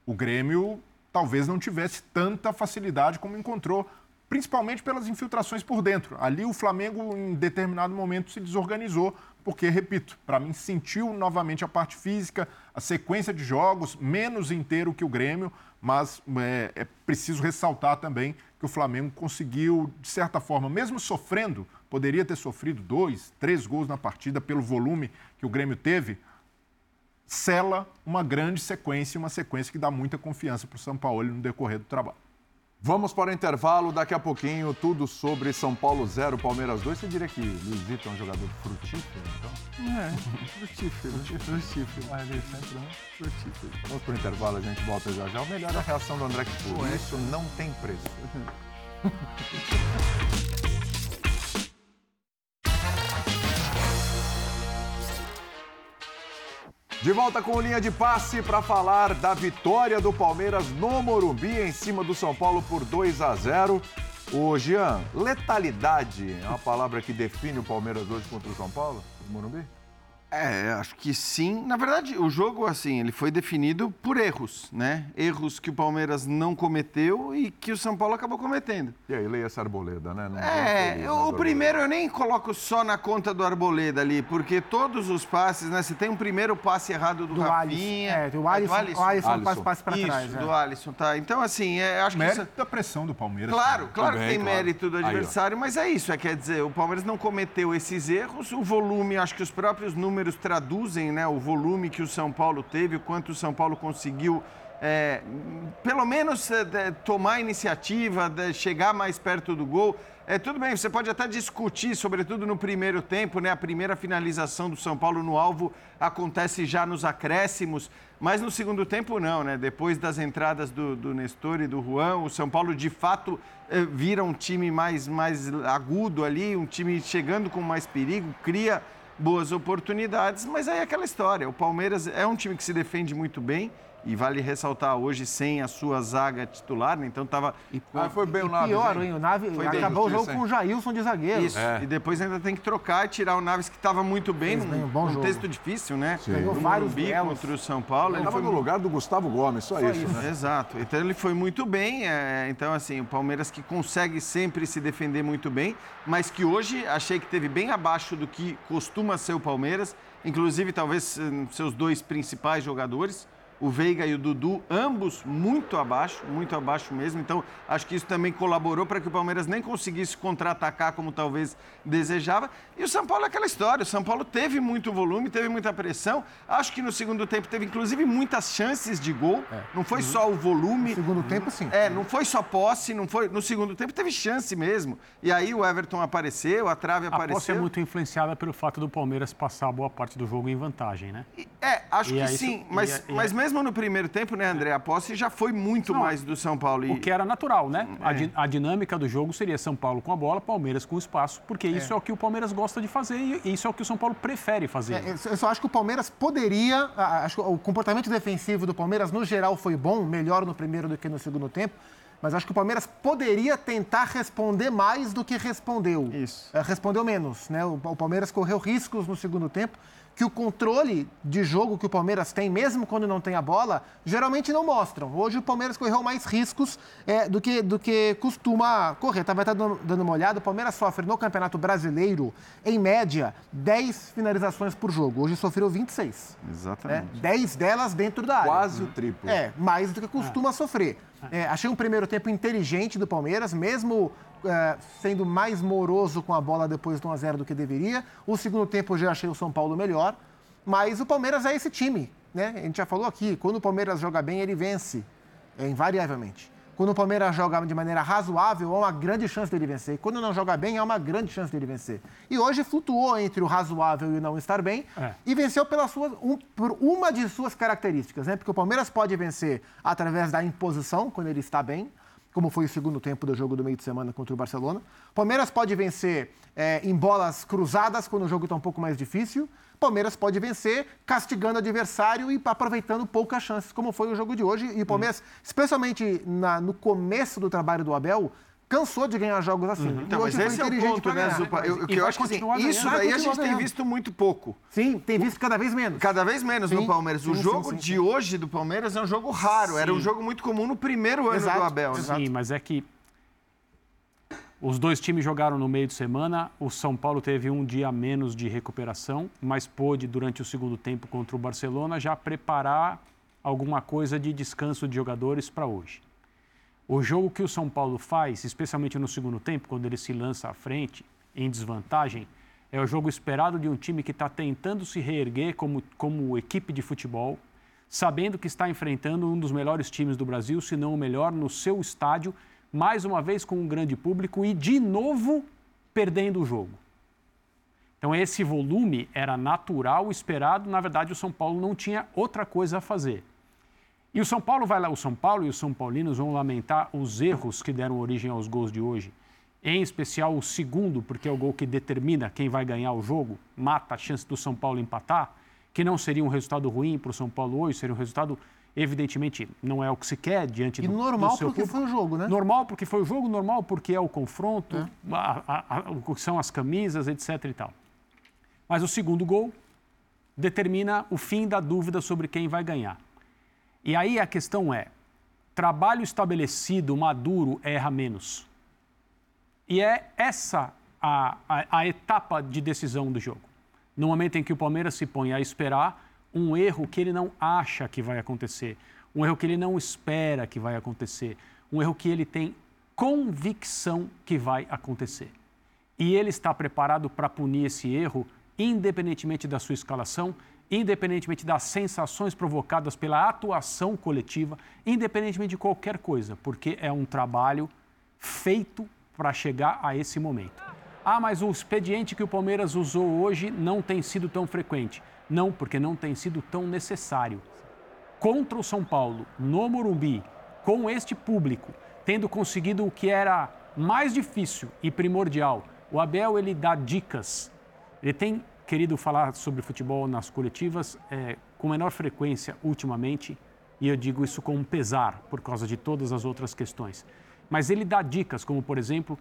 o Grêmio talvez não tivesse tanta facilidade como encontrou, principalmente pelas infiltrações por dentro. Ali o Flamengo, em determinado momento, se desorganizou, porque, repito, para mim sentiu novamente a parte física, a sequência de jogos, menos inteiro que o Grêmio, mas é, é preciso ressaltar também que o Flamengo conseguiu, de certa forma, mesmo sofrendo, poderia ter sofrido dois, três gols na partida pelo volume que o Grêmio teve, sela uma grande sequência, uma sequência que dá muita confiança para o São Paulo no decorrer do trabalho. Vamos para o intervalo, daqui a pouquinho tudo sobre São Paulo 0, Palmeiras 2. Você diria que Luizito é um jogador frutífero, então? É, frutífero, frutífero. Mas ele sempre não frutífero. Vamos para o intervalo, a gente volta já já. O melhor é a reação do André Kipur. Isso não tem preço. De volta com linha de passe para falar da vitória do Palmeiras no Morumbi em cima do São Paulo por 2 a 0. O Jean, letalidade é uma palavra que define o Palmeiras hoje contra o São Paulo, no Morumbi? É, acho que sim. Na verdade, o jogo, assim, ele foi definido por erros, né? Erros que o Palmeiras não cometeu e que o São Paulo acabou cometendo. E aí, leia essa Arboleda, né? Não é, eu, o primeiro eu nem coloco só na conta do Arboleda ali, porque todos os passes, né? Você tem um primeiro passe errado do, do Rafinha. É, do Alisson. É, do Alisson. O Alisson, Alisson. Passe, passe pra Isso, trás. do é. Alisson, tá. Então, assim, é, acho mérito que... Mérito da pressão do Palmeiras. Claro, claro Também, que tem claro. mérito do adversário, aí, mas é isso. É, quer dizer, o Palmeiras não cometeu esses erros, o volume, acho que os próprios números traduzem dizem né, o volume que o São Paulo teve, o quanto o São Paulo conseguiu, é, pelo menos é, tomar iniciativa, chegar mais perto do gol. É, tudo bem, você pode até discutir, sobretudo no primeiro tempo, né? A primeira finalização do São Paulo no alvo acontece já nos acréscimos, mas no segundo tempo não, né? Depois das entradas do, do Nestor e do Juan, o São Paulo de fato é, vira um time mais, mais agudo ali, um time chegando com mais perigo, cria boas oportunidades, mas aí é aquela história. O Palmeiras é um time que se defende muito bem e vale ressaltar hoje sem a sua zaga titular, né? Então tava. E, ah, foi bem o Naves. Pior, hein? O Naves foi acabou o jogo com o Jailson de zagueiro. Isso. É. E depois ainda tem que trocar e tirar o Naves que estava muito bem, num, bem, um bom num texto difícil, né? Sim. Ganhou vários contra o São Paulo. Ele foi no lugar do Gustavo Gomes, só, só isso, isso, né? Exato. Então ele foi muito bem. É... então, assim, o Palmeiras que consegue sempre se defender muito bem, mas que hoje achei que teve bem abaixo do que costuma ser o Palmeiras, inclusive talvez hum, seus dois principais jogadores o Veiga e o Dudu, ambos muito abaixo, muito abaixo mesmo. Então, acho que isso também colaborou para que o Palmeiras nem conseguisse contra-atacar como talvez desejava. E o São Paulo é aquela história. O São Paulo teve muito volume, teve muita pressão. Acho que no segundo tempo teve, inclusive, muitas chances de gol. É. Não foi uhum. só o volume. No segundo tempo, sim. É, não foi só posse, não foi. No segundo tempo teve chance mesmo. E aí o Everton apareceu, a trave a apareceu. A posse é muito influenciada pelo fato do Palmeiras passar boa parte do jogo em vantagem, né? É, acho e que sim. Mas, e, mas mesmo no primeiro tempo, né, André? A posse já foi muito não, mais do São Paulo. E... O que era natural, né? É. A, a, dinâmica do jogo seria São Paulo com a bola, Palmeiras com o espaço, porque é. isso é o que o Palmeiras gosta de fazer e isso é o que o São Paulo prefere fazer. É, eu só acho que o Palmeiras poderia. Acho que o comportamento defensivo do Palmeiras, no geral, foi bom, melhor no primeiro do que no segundo tempo. Mas acho que o Palmeiras poderia tentar responder mais do que respondeu. Isso. É, respondeu menos, né? O, o Palmeiras correu riscos no segundo tempo que o controle de jogo que o Palmeiras tem, mesmo quando não tem a bola, geralmente não mostram. Hoje o Palmeiras correu mais riscos é, do, que, do que costuma correr. Estava tá, dando uma olhada, o Palmeiras sofre no Campeonato Brasileiro, em média, 10 finalizações por jogo. Hoje sofreu 26. Exatamente. Né? 10 delas dentro da área. Quase o triplo. É, mais do que costuma é. sofrer. É, achei um primeiro tempo inteligente do Palmeiras, mesmo é, sendo mais moroso com a bola depois do 1x0 do que deveria. O segundo tempo eu já achei o São Paulo melhor. Mas o Palmeiras é esse time, né? A gente já falou aqui, quando o Palmeiras joga bem, ele vence, é, invariavelmente. Quando o Palmeiras joga de maneira razoável, há uma grande chance dele vencer. E quando não joga bem, há uma grande chance dele vencer. E hoje flutuou entre o razoável e o não estar bem é. e venceu pela sua, um, por uma de suas características, né? Porque o Palmeiras pode vencer através da imposição, quando ele está bem, como foi o segundo tempo do jogo do meio de semana contra o Barcelona. Palmeiras pode vencer é, em bolas cruzadas, quando o jogo está um pouco mais difícil. Palmeiras pode vencer castigando o adversário e aproveitando poucas chances, como foi o jogo de hoje. E o Palmeiras, hum. especialmente na, no começo do trabalho do Abel, cansou de ganhar jogos assim. Uhum. Então, mas esse é o ponto, né, Zupa? Eu, que eu acho que assim, isso daí a gente tem visto muito pouco. Sim, tem visto cada vez menos. Cada vez menos sim, no Palmeiras. O sim, jogo sim, de hoje do Palmeiras é um jogo raro. Era um jogo muito comum no primeiro ano Exato. do Abel. Né? Sim, mas é que os dois times jogaram no meio de semana. O São Paulo teve um dia menos de recuperação, mas pôde, durante o segundo tempo contra o Barcelona, já preparar alguma coisa de descanso de jogadores para hoje. O jogo que o São Paulo faz, especialmente no segundo tempo, quando ele se lança à frente, em desvantagem, é o jogo esperado de um time que está tentando se reerguer como, como equipe de futebol, sabendo que está enfrentando um dos melhores times do Brasil, se não o melhor, no seu estádio, mais uma vez com um grande público e de novo perdendo o jogo. Então, esse volume era natural, esperado. Na verdade, o São Paulo não tinha outra coisa a fazer. E o São Paulo vai lá, o São Paulo e os São Paulinos vão lamentar os erros que deram origem aos gols de hoje. Em especial o segundo, porque é o gol que determina quem vai ganhar o jogo, mata a chance do São Paulo empatar, que não seria um resultado ruim para o São Paulo hoje, seria um resultado, evidentemente, não é o que se quer diante e do, normal do seu porque foi o jogo, né? Normal porque foi o jogo, normal porque é o confronto, é. A, a, a, o que são as camisas, etc e tal. Mas o segundo gol determina o fim da dúvida sobre quem vai ganhar. E aí a questão é: trabalho estabelecido, maduro, erra menos. E é essa a, a, a, etapa de decisão do jogo. No momento em que o Palmeiras se põe a esperar um erro que ele não acha que vai acontecer, um erro que ele não espera que vai acontecer, um erro que ele tem convicção que vai acontecer. E ele está preparado para punir esse erro, independentemente da sua escalação, independentemente das sensações provocadas pela atuação coletiva, independentemente de qualquer coisa, porque é um trabalho feito para chegar a esse momento. Ah, mas o expediente que o Palmeiras usou hoje não tem sido tão frequente. Não, porque não tem sido tão necessário. Contra o São Paulo, no Morumbi, com este público, tendo conseguido o que era mais difícil e primordial, o Abel ele dá dicas. Ele tem querido falar sobre futebol nas coletivas é, com menor frequência ultimamente, e eu digo isso com um pesar por causa de todas as outras questões. Mas ele dá dicas, como por exemplo,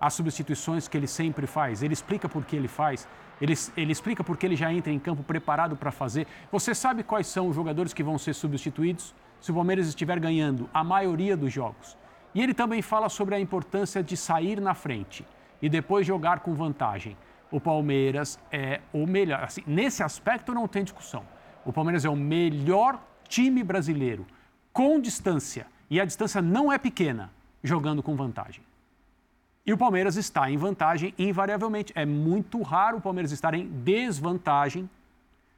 as substituições que ele sempre faz. Ele explica por que ele faz, ele, ele explica por que ele já entra em campo preparado para fazer. Você sabe quais são os jogadores que vão ser substituídos se o Palmeiras estiver ganhando a maioria dos jogos. E ele também fala sobre a importância de sair na frente e depois jogar com vantagem o Palmeiras é o melhor. Assim, nesse aspecto não tem discussão. O Palmeiras é o melhor time brasileiro com distância, e a distância não é pequena, jogando com vantagem. E o Palmeiras está em vantagem invariavelmente. É muito raro o Palmeiras estar em desvantagem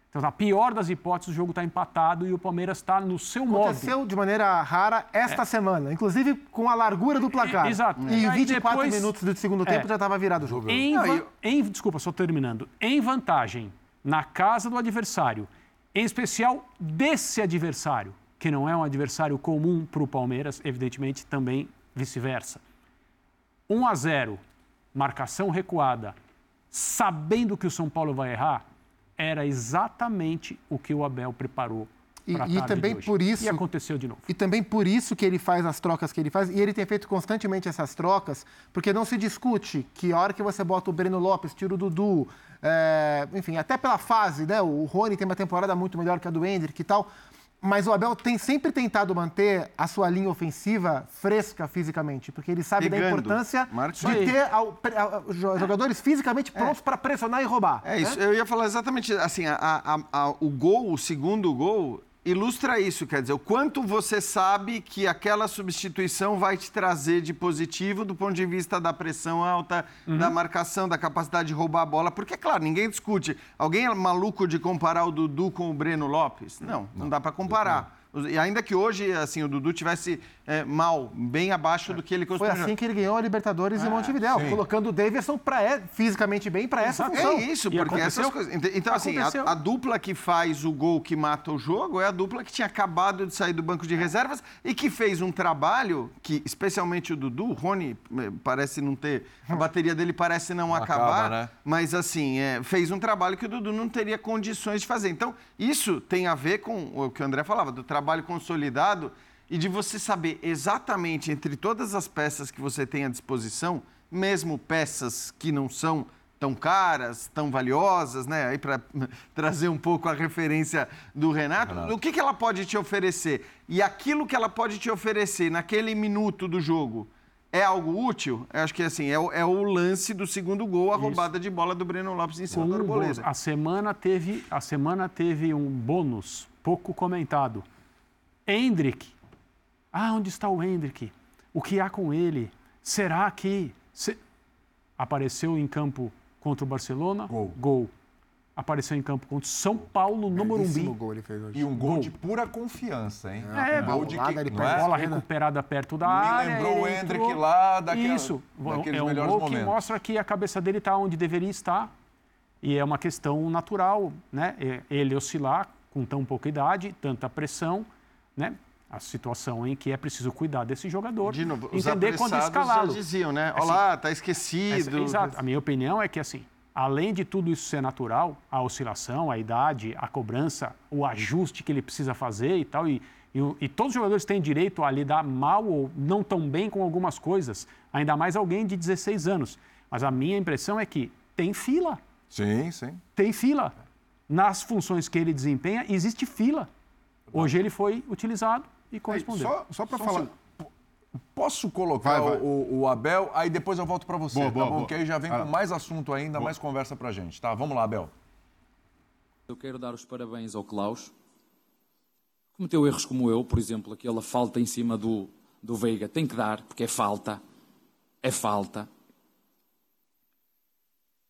então, na pior das hipóteses, o jogo está empatado e o Palmeiras está no seu Aconteceu modo. Aconteceu de maneira rara esta é. semana, inclusive com a largura do placar. E, exato. E, e 24 depois, minutos do segundo tempo é. já estava virado o jogo. Em, Não, em, desculpa, só terminando. Em vantagem, na casa do adversário, em especial desse adversário, que não é um adversário comum para o Palmeiras, evidentemente também vice-versa. 1 a 0, marcação recuada, sabendo que o São Paulo vai errar, era exatamente o que o Abel preparou e, e também por isso e aconteceu de novo. E também por isso que ele faz as trocas que ele faz e ele tem feito constantemente essas trocas porque não se discute que a hora que você bota o Breno Lopes tira o Dudu é, enfim até pela fase né? O Rony tem uma temporada muito melhor que a do Hendrick e tal mas o Abel tem sempre tentado manter a sua linha ofensiva fresca fisicamente, porque ele sabe Ligando. da importância Marcos de ter jogadores fisicamente é. prontos é. para pressionar e roubar. É né? isso, eu ia falar exatamente assim: a, a, a, o gol, o segundo gol, ilustra isso, quer dizer, o quanto você sabe que aquela substituição vai te trazer de positivo do ponto de vista da pressão alta, uhum. da marcação, da capacidade de roubar a bola, porque, claro, ninguém discute. Alguém é maluco de comparar o Dudu com o Breno Lopes? Não, não, não dá para comparar. E ainda que hoje, assim, o Dudu tivesse é, mal, bem abaixo do que ele costuma. Foi assim que ele ganhou a Libertadores é, em Montevideo, sim. colocando o Davidson pra, fisicamente bem para essa função. É isso, porque aconteceu? essas coisas. Então, assim, a, a, dupla que faz o gol que mata o jogo é a dupla que tinha acabado de sair do banco de reservas e que fez um trabalho que, especialmente o Dudu, o Rony eh, parece não ter. A bateria dele parece não, não acabar, acaba, né? mas assim, é, fez um trabalho que o Dudu não teria condições de fazer. Então, isso tem a ver com o que o André falava, do trabalho consolidado e de você saber exatamente entre todas as peças que você tem à disposição, mesmo peças que não são tão caras, tão valiosas, né? Aí para trazer um pouco a referência do Renato, Renato, o que, que ela pode te oferecer? E aquilo que ela pode te oferecer naquele minuto do jogo é algo útil? Eu acho que assim, é o, é o lance do segundo gol, a Isso. roubada de bola do Breno Lopes em cima um do Arboleda. A semana teve, a semana teve um bônus pouco comentado. Hendrick ah, onde está o Hendrick? O que há com ele? Será que. Se... Apareceu em campo contra o Barcelona? Gol. Gol. Apareceu em campo contra o São Paulo no Morumbi. Gol ele fez hoje. E um gol, gol. de pura confiança, hein? É, é gol de que, ele não é? bola recuperada perto da Me área. lembrou o Hendrick entrou... lá daquela, Isso. É um gol momentos. que mostra que a cabeça dele está onde deveria estar. E é uma questão natural, né? É, ele oscilar com tão pouca idade, tanta pressão, né? A situação em que é preciso cuidar desse jogador, de novo, entender quando escalá-lo. diziam, né? Assim, Olá, tá esquecido. É, exato. A minha opinião é que assim, além de tudo isso ser natural, a oscilação, a idade, a cobrança, o ajuste que ele precisa fazer e tal, e, e, e, todos os jogadores têm direito a lidar mal ou não tão bem com algumas coisas, ainda mais alguém de 16 anos. Mas a minha impressão é que tem fila. Sim, sim. Tem fila. Nas funções que ele desempenha, existe fila. Hoje ele foi utilizado e correspondeu. Só, só para falar. Assim, posso colocar vai, vai. O, o, Abel, aí depois eu volto para você, boa, tá boa, bom? Boa. Que aí já vem com mais assunto ainda, mais conversa para gente, tá? Vamos lá, Abel. Eu quero dar os parabéns ao Klaus. Cometeu erros como eu, por exemplo, aquela falta em cima do, do Veiga. Tem que dar, porque é falta. É falta.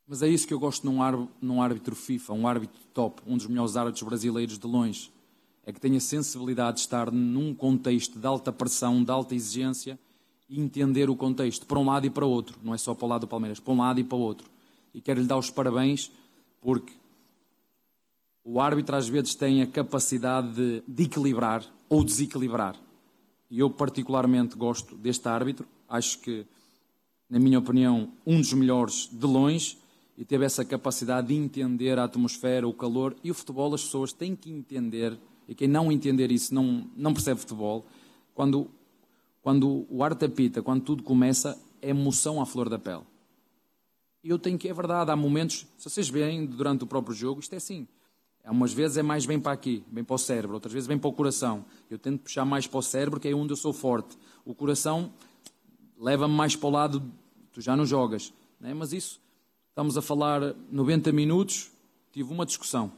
Mas é isso que eu gosto num árbitro, num árbitro FIFA, um árbitro top, um dos melhores árbitros brasileiros de longe é que tenha sensibilidade de estar num contexto de alta pressão, de alta exigência e entender o contexto para um lado e para o outro. Não é só para o lado do Palmeiras, para um lado e para o outro. E quero lhe dar os parabéns porque o árbitro às vezes tem a capacidade de, de equilibrar ou desequilibrar. E eu particularmente gosto deste árbitro. Acho que, na minha opinião, um dos melhores de longe e teve essa capacidade de entender a atmosfera, o calor e o futebol. As pessoas têm que entender e quem não entender isso não, não percebe futebol. Quando, quando o arte apita, quando tudo começa, é emoção à flor da pele. E eu tenho que, é verdade, há momentos, se vocês veem durante o próprio jogo, isto é assim. Umas vezes é mais bem para aqui, bem para o cérebro, outras vezes bem para o coração. Eu tento puxar mais para o cérebro, que é onde eu sou forte. O coração leva-me mais para o lado, tu já não jogas. Não é? Mas isso, estamos a falar 90 minutos, tive uma discussão,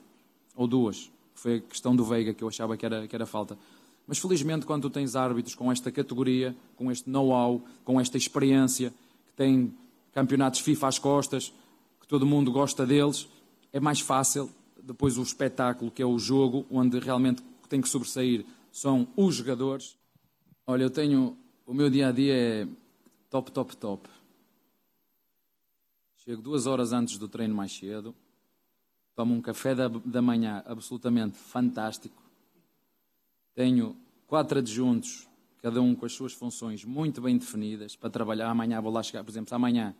ou duas foi a questão do Veiga que eu achava que era, que era falta. Mas felizmente, quando tu tens árbitros com esta categoria, com este know-how, com esta experiência, que têm campeonatos FIFA às costas, que todo mundo gosta deles, é mais fácil depois o espetáculo, que é o jogo, onde realmente tem que sobressair são os jogadores. Olha, eu tenho. O meu dia a dia é top, top, top. Chego duas horas antes do treino mais cedo, tomo um café da, da manhã absolutamente fantástico. Tenho quatro adjuntos, cada um com as suas funções muito bem definidas, para trabalhar. Amanhã vou lá chegar, por exemplo, amanhã,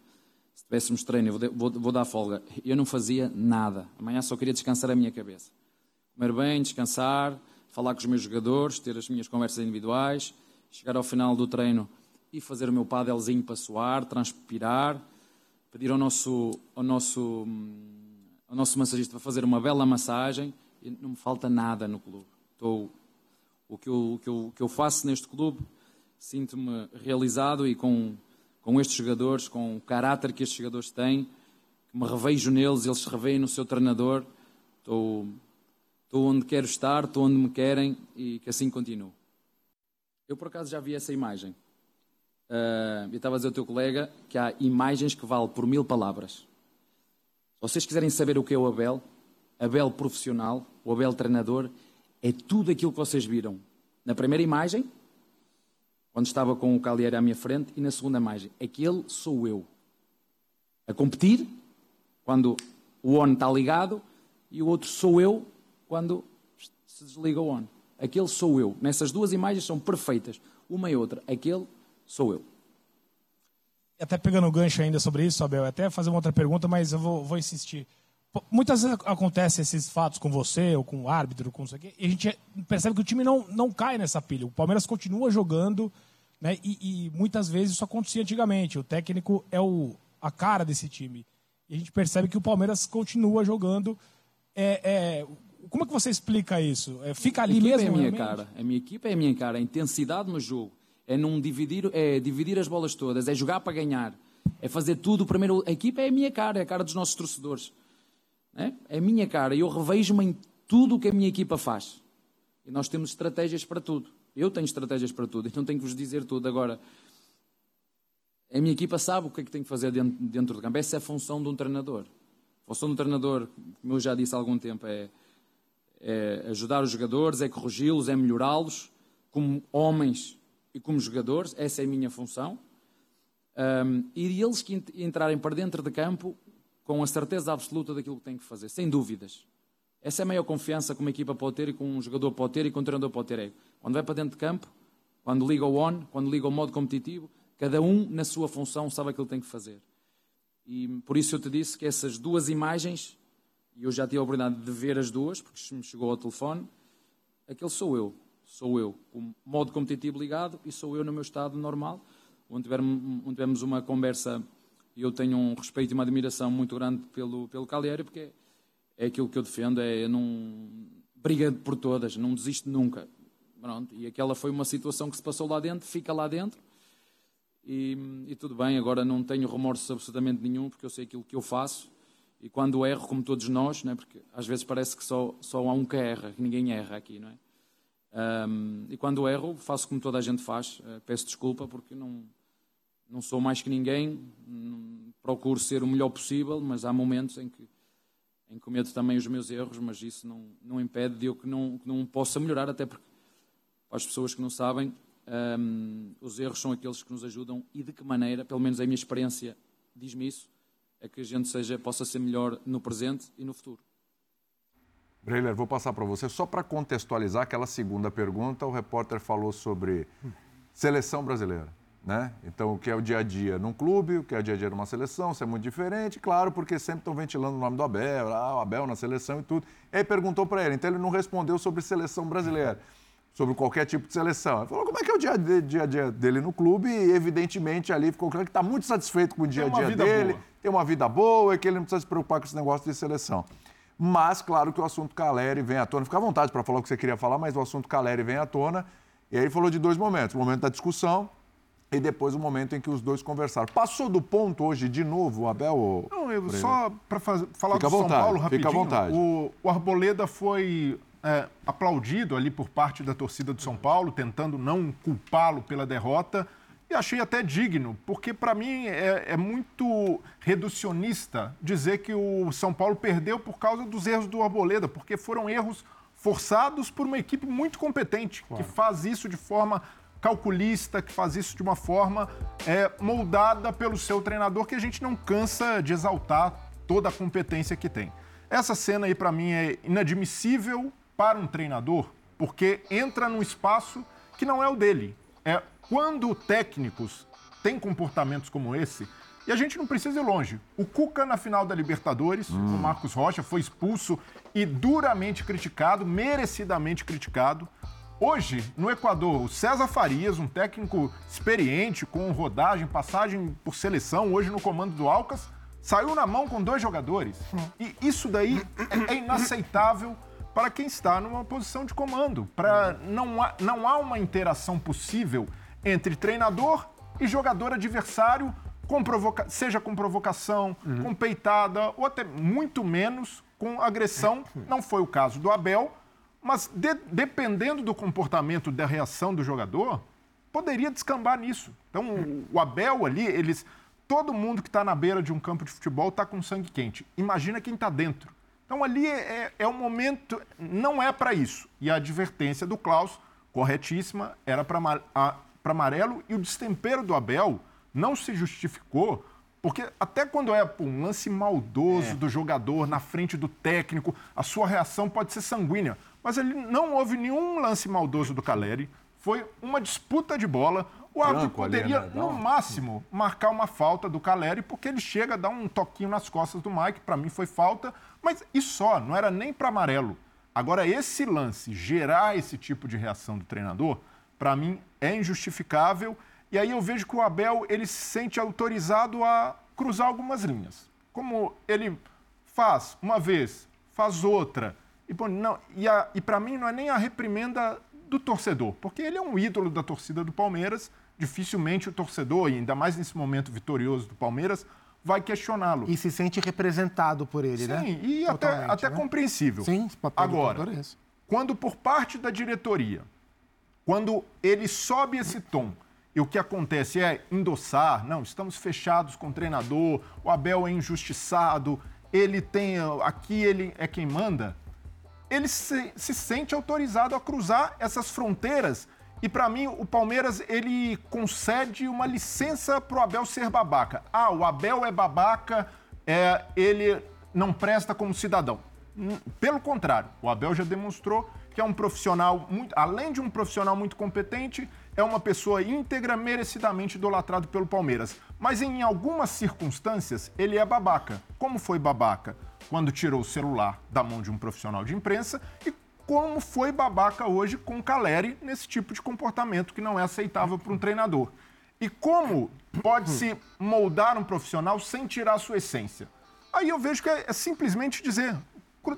se tivéssemos treino, vou, vou, vou dar folga. Eu não fazia nada. Amanhã só queria descansar a minha cabeça. Comer bem, descansar, falar com os meus jogadores, ter as minhas conversas individuais, chegar ao final do treino e fazer o meu padelzinho para suar, transpirar, pedir ao nosso, ao nosso hum, ao nosso massagista para fazer uma bela massagem e não me falta nada no clube. Estou, o, que eu, o, que eu, o que eu faço neste clube, sinto-me realizado e com, com estes jogadores, com o caráter que estes jogadores têm, me revejo neles, eles se reveem no seu treinador. Estou, estou onde quero estar, estou onde me querem e que assim continuo. Eu, por acaso, já vi essa imagem. Uh, eu estava a dizer ao teu colega que há imagens que valem por mil palavras. Vocês quiserem saber o que é o Abel, Abel profissional, o Abel treinador, é tudo aquilo que vocês viram na primeira imagem, quando estava com o Calieri à minha frente, e na segunda imagem, aquele sou eu. A competir, quando o on está ligado, e o outro sou eu, quando se desliga o on. Aquele sou eu. Nessas duas imagens são perfeitas, uma e outra. Aquele sou eu. Até pegando o gancho ainda sobre isso, Abel, até fazer uma outra pergunta, mas eu vou, vou insistir. Muitas vezes acontecem esses fatos com você, ou com o árbitro, com isso aqui, e a gente percebe que o time não, não cai nessa pilha. O Palmeiras continua jogando, né? E, e muitas vezes isso acontecia antigamente. O técnico é o, a cara desse time. E a gente percebe que o Palmeiras continua jogando. É, é, como é que você explica isso? É, fica ali mesmo? É a minha realmente? cara. A minha equipa é a minha cara. A intensidade no jogo é não dividir, é dividir as bolas todas, é jogar para ganhar, é fazer tudo. Primeiro, a equipa é a minha cara, é a cara dos nossos torcedores. É? é a minha cara. Eu revejo-me em tudo o que a minha equipa faz. E nós temos estratégias para tudo. Eu tenho estratégias para tudo, então tenho que vos dizer tudo. Agora, a minha equipa sabe o que é que tem que fazer dentro, dentro do campo. Essa é a função de um treinador. A função do treinador, como eu já disse há algum tempo, é, é ajudar os jogadores, é corrigi-los, é melhorá-los como homens e como jogadores. Essa é a minha função. Um, e eles que entrarem para dentro de campo com a certeza absoluta daquilo que têm que fazer, sem dúvidas. Essa é a maior confiança que uma equipa pode ter e que um jogador pode ter e que um treinador pode ter. É quando vai para dentro de campo, quando liga o on, quando liga o modo competitivo, cada um na sua função sabe aquilo que tem que fazer. E por isso eu te disse que essas duas imagens, e eu já tive a oportunidade de ver as duas, porque me chegou ao telefone, aquele sou eu. Sou eu, com modo competitivo ligado, e sou eu no meu estado normal, onde tivemos, onde tivemos uma conversa eu tenho um respeito e uma admiração muito grande pelo, pelo Cagliari, porque é, aquilo que eu defendo, é não briga por todas, não desiste nunca. Pronto, e aquela foi uma situação que se passou lá dentro, fica lá dentro, e, e, tudo bem, agora não tenho remorso absolutamente nenhum, porque eu sei aquilo que eu faço, e quando erro, como todos nós, né, porque às vezes parece que só, só há um que erra, que ninguém erra aqui, não é? Um, e quando erro, faço como toda a gente faz, uh, peço desculpa, porque não não sou mais que ninguém, procuro ser o melhor possível, mas há momentos em que, em que cometo também os meus erros, mas isso não, não impede de eu que não, que não possa melhorar, até porque, para as pessoas que não sabem, um, os erros são aqueles que nos ajudam e de que maneira, pelo menos a minha experiência diz-me isso, é que a gente seja, possa ser melhor no presente e no futuro. Breiler, vou passar para você só para contextualizar aquela segunda pergunta. O repórter falou sobre seleção brasileira. Né? Então, o que é o dia a dia num clube, o que é o dia a dia numa seleção, isso é muito diferente, claro, porque sempre estão ventilando o nome do Abel, ah, o Abel na seleção e tudo. E aí perguntou para ele, então ele não respondeu sobre seleção brasileira, sobre qualquer tipo de seleção. Ele falou como é que é o dia a dia, dia, dele no clube e, evidentemente, ali ficou claro que está muito satisfeito com o dia a dia dele, boa. tem uma vida boa e que ele não precisa se preocupar com esse negócio de seleção. Mas, claro que o assunto Caleri vem à tona. Fica à vontade para falar o que você queria falar, mas o assunto Caleri vem à tona. E aí ele falou de dois momentos. O momento da discussão, e depois o momento em que os dois conversaram. Passou do ponto hoje de novo, Abel? Não, eu, só para falar fica do São Paulo rapidinho. Fica à vontade. O, o Arboleda foi é, aplaudido ali por parte da torcida do São Paulo, tentando não culpá-lo pela derrota. E achei até digno, porque para mim é, é, muito reducionista dizer que o São Paulo perdeu por causa dos erros do Arboleda, porque foram erros forçados por uma equipe muito competente, claro. que faz isso de forma calculista, que faz isso de uma forma é, moldada pelo seu treinador, que a gente não cansa de exaltar toda a competência que tem. Essa cena aí, para mim, é inadmissível para um treinador, porque entra num espaço que não é o dele. É quando técnicos têm comportamentos como esse, e a gente não precisa ir longe. O Cuca, na final da Libertadores, hum. o Marcos Rocha, foi expulso e duramente criticado, merecidamente criticado. Hoje, no Equador, o César Farias, um técnico experiente, com rodagem, passagem por seleção, hoje no comando do Alcas, saiu na mão com dois jogadores. E isso daí é inaceitável para quem está numa posição de comando. Para não há, não há uma interação possível entre treinador e jogador adversário, com provoca seja com provocação, uhum. com peitada ou até muito menos com agressão. Não foi o caso do Abel mas de, dependendo do comportamento, da reação do jogador, poderia descambar nisso. Então, o Abel ali, eles. Todo mundo que está na beira de um campo de futebol está com sangue quente. Imagina quem está dentro. Então, ali é, é um momento. Não é para isso. E a advertência do Klaus, corretíssima, era para para amarelo e o destempero do Abel não se justificou porque até quando é pô, um lance maldoso é. do jogador na frente do técnico, a sua reação pode ser sanguínea. Mas ele não houve nenhum lance maldoso do Caleri. Foi uma disputa de bola. O árbitro poderia, ali, né? no máximo, marcar uma falta do Caleri, porque ele chega a dar um toquinho nas costas do Mike. Para mim foi falta, mas e só, não era nem para amarelo. Agora, esse lance, gerar esse tipo de reação do treinador, para mim é injustificável. E aí eu vejo que o Abel ele se sente autorizado a cruzar algumas linhas. Como ele faz uma vez, faz outra. E, não, e, e para mim não é nem a reprimenda do torcedor, porque ele é um ídolo da torcida do Palmeiras. Dificilmente o torcedor, e ainda mais nesse momento vitorioso do Palmeiras, vai questioná-lo. E se sente representado por ele, Sim, né? Sim, e até, até né? compreensível. Sim, papel Agora, é quando por parte da diretoria, quando ele sobe esse tom, e o que acontece é endossar, não, estamos fechados com o treinador, o Abel é injustiçado, ele tem, aqui ele é quem manda, ele se, se sente autorizado a cruzar essas fronteiras e para mim, o Palmeiras ele concede uma licença para o Abel ser babaca. Ah, o Abel é babaca, é, ele não presta como cidadão. Hum, pelo contrário, o Abel já demonstrou que é um profissional, muito, além de um profissional muito competente, é uma pessoa íntegra, merecidamente idolatrado pelo Palmeiras. Mas em algumas circunstâncias, ele é babaca. Como foi babaca? Quando tirou o celular da mão de um profissional de imprensa e como foi babaca hoje com Caleri nesse tipo de comportamento que não é aceitável para um treinador. E como pode se moldar um profissional sem tirar a sua essência? Aí eu vejo que é, é simplesmente dizer,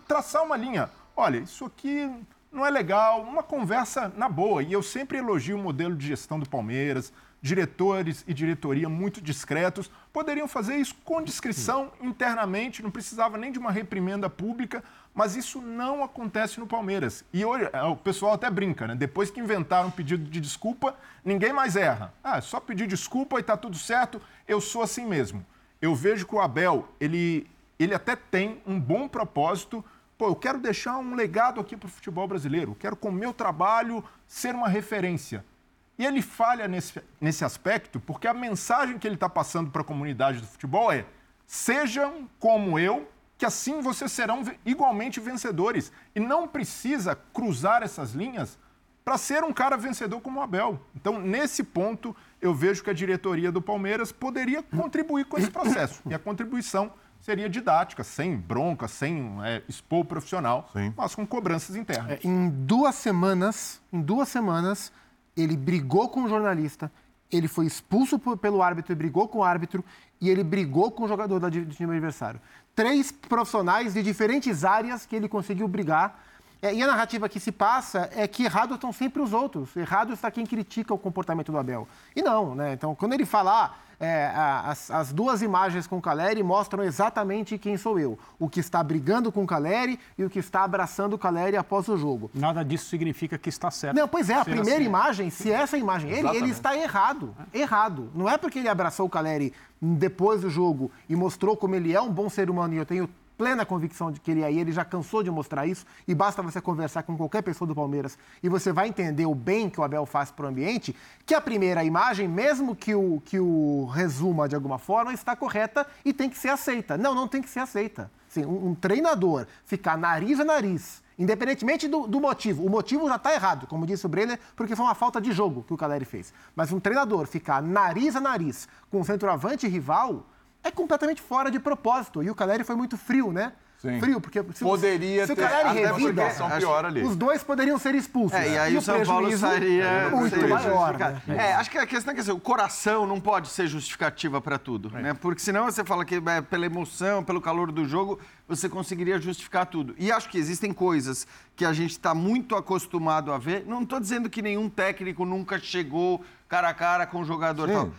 traçar uma linha. Olha, isso aqui não é legal, uma conversa na boa. E eu sempre elogio o modelo de gestão do Palmeiras, diretores e diretoria muito discretos, poderiam fazer isso com discrição internamente, não precisava nem de uma reprimenda pública, mas isso não acontece no Palmeiras. E hoje é, o pessoal até brinca, né? Depois que inventaram um pedido de desculpa, ninguém mais erra. Ah, só pedir desculpa e está tudo certo, eu sou assim mesmo. Eu vejo que o Abel, ele, ele até tem um bom propósito. Pô, eu quero deixar um legado aqui para o futebol brasileiro, quero com o meu trabalho ser uma referência. E ele falha nesse, nesse aspecto porque a mensagem que ele está passando para a comunidade do futebol é: sejam como eu, que assim vocês serão igualmente vencedores. E não precisa cruzar essas linhas para ser um cara vencedor como o Abel. Então, nesse ponto, eu vejo que a diretoria do Palmeiras poderia contribuir com esse processo. E a contribuição seria didática, sem bronca, sem é, expor o profissional, Sim. mas com cobranças internas. É, em duas semanas, em duas semanas, ele brigou com o jornalista, ele foi expulso pelo árbitro e brigou com o árbitro, e ele brigou com o jogador do time adversário. Três profissionais de diferentes áreas que ele conseguiu brigar. É, e a narrativa que se passa é que errados estão sempre os outros. Errado está quem critica o comportamento do Abel. E não, né? Então, quando ele fala, ah, é, as, as, duas imagens com o Caleri mostram exatamente quem sou eu. O que está brigando com o Caleri e o que está abraçando o Caleri após o jogo. Nada disso significa que está certo. Não, pois é, a primeira assim. imagem, se essa imagem, ele, ele está errado. Errado. Não é porque ele abraçou o Caleri depois do jogo e mostrou como ele é um bom ser humano e eu tenho plena convicção de que ele aí, ele já cansou de mostrar isso, e basta você conversar com qualquer pessoa do Palmeiras e você vai entender o bem que o Abel faz para o ambiente, que a primeira imagem, mesmo que o, que o resuma de alguma forma, está correta e tem que ser aceita. Não, não tem que ser aceita. Sim, um, um treinador ficar nariz a nariz, independentemente do, do motivo, o motivo já está errado, como disse o Brenner, porque foi uma falta de jogo que o Caleri fez. Mas um treinador ficar nariz a nariz com um centroavante rival, é completamente fora de propósito. E o Caleri foi muito frio, né? Sim. Frio, porque se, Poderia se ter, o Caleri revida, pior ali. os dois poderiam ser expulsos. É, e aí e o São Paulo estaria muito seria maior. Né? É, acho que a questão é que assim, o coração não pode ser justificativa para tudo, é. né? Porque senão você fala que é, pela emoção, pelo calor do jogo, você conseguiria justificar tudo. E acho que existem coisas que a gente está muito acostumado a ver. Não estou dizendo que nenhum técnico nunca chegou cara a cara com o jogador Sim. tal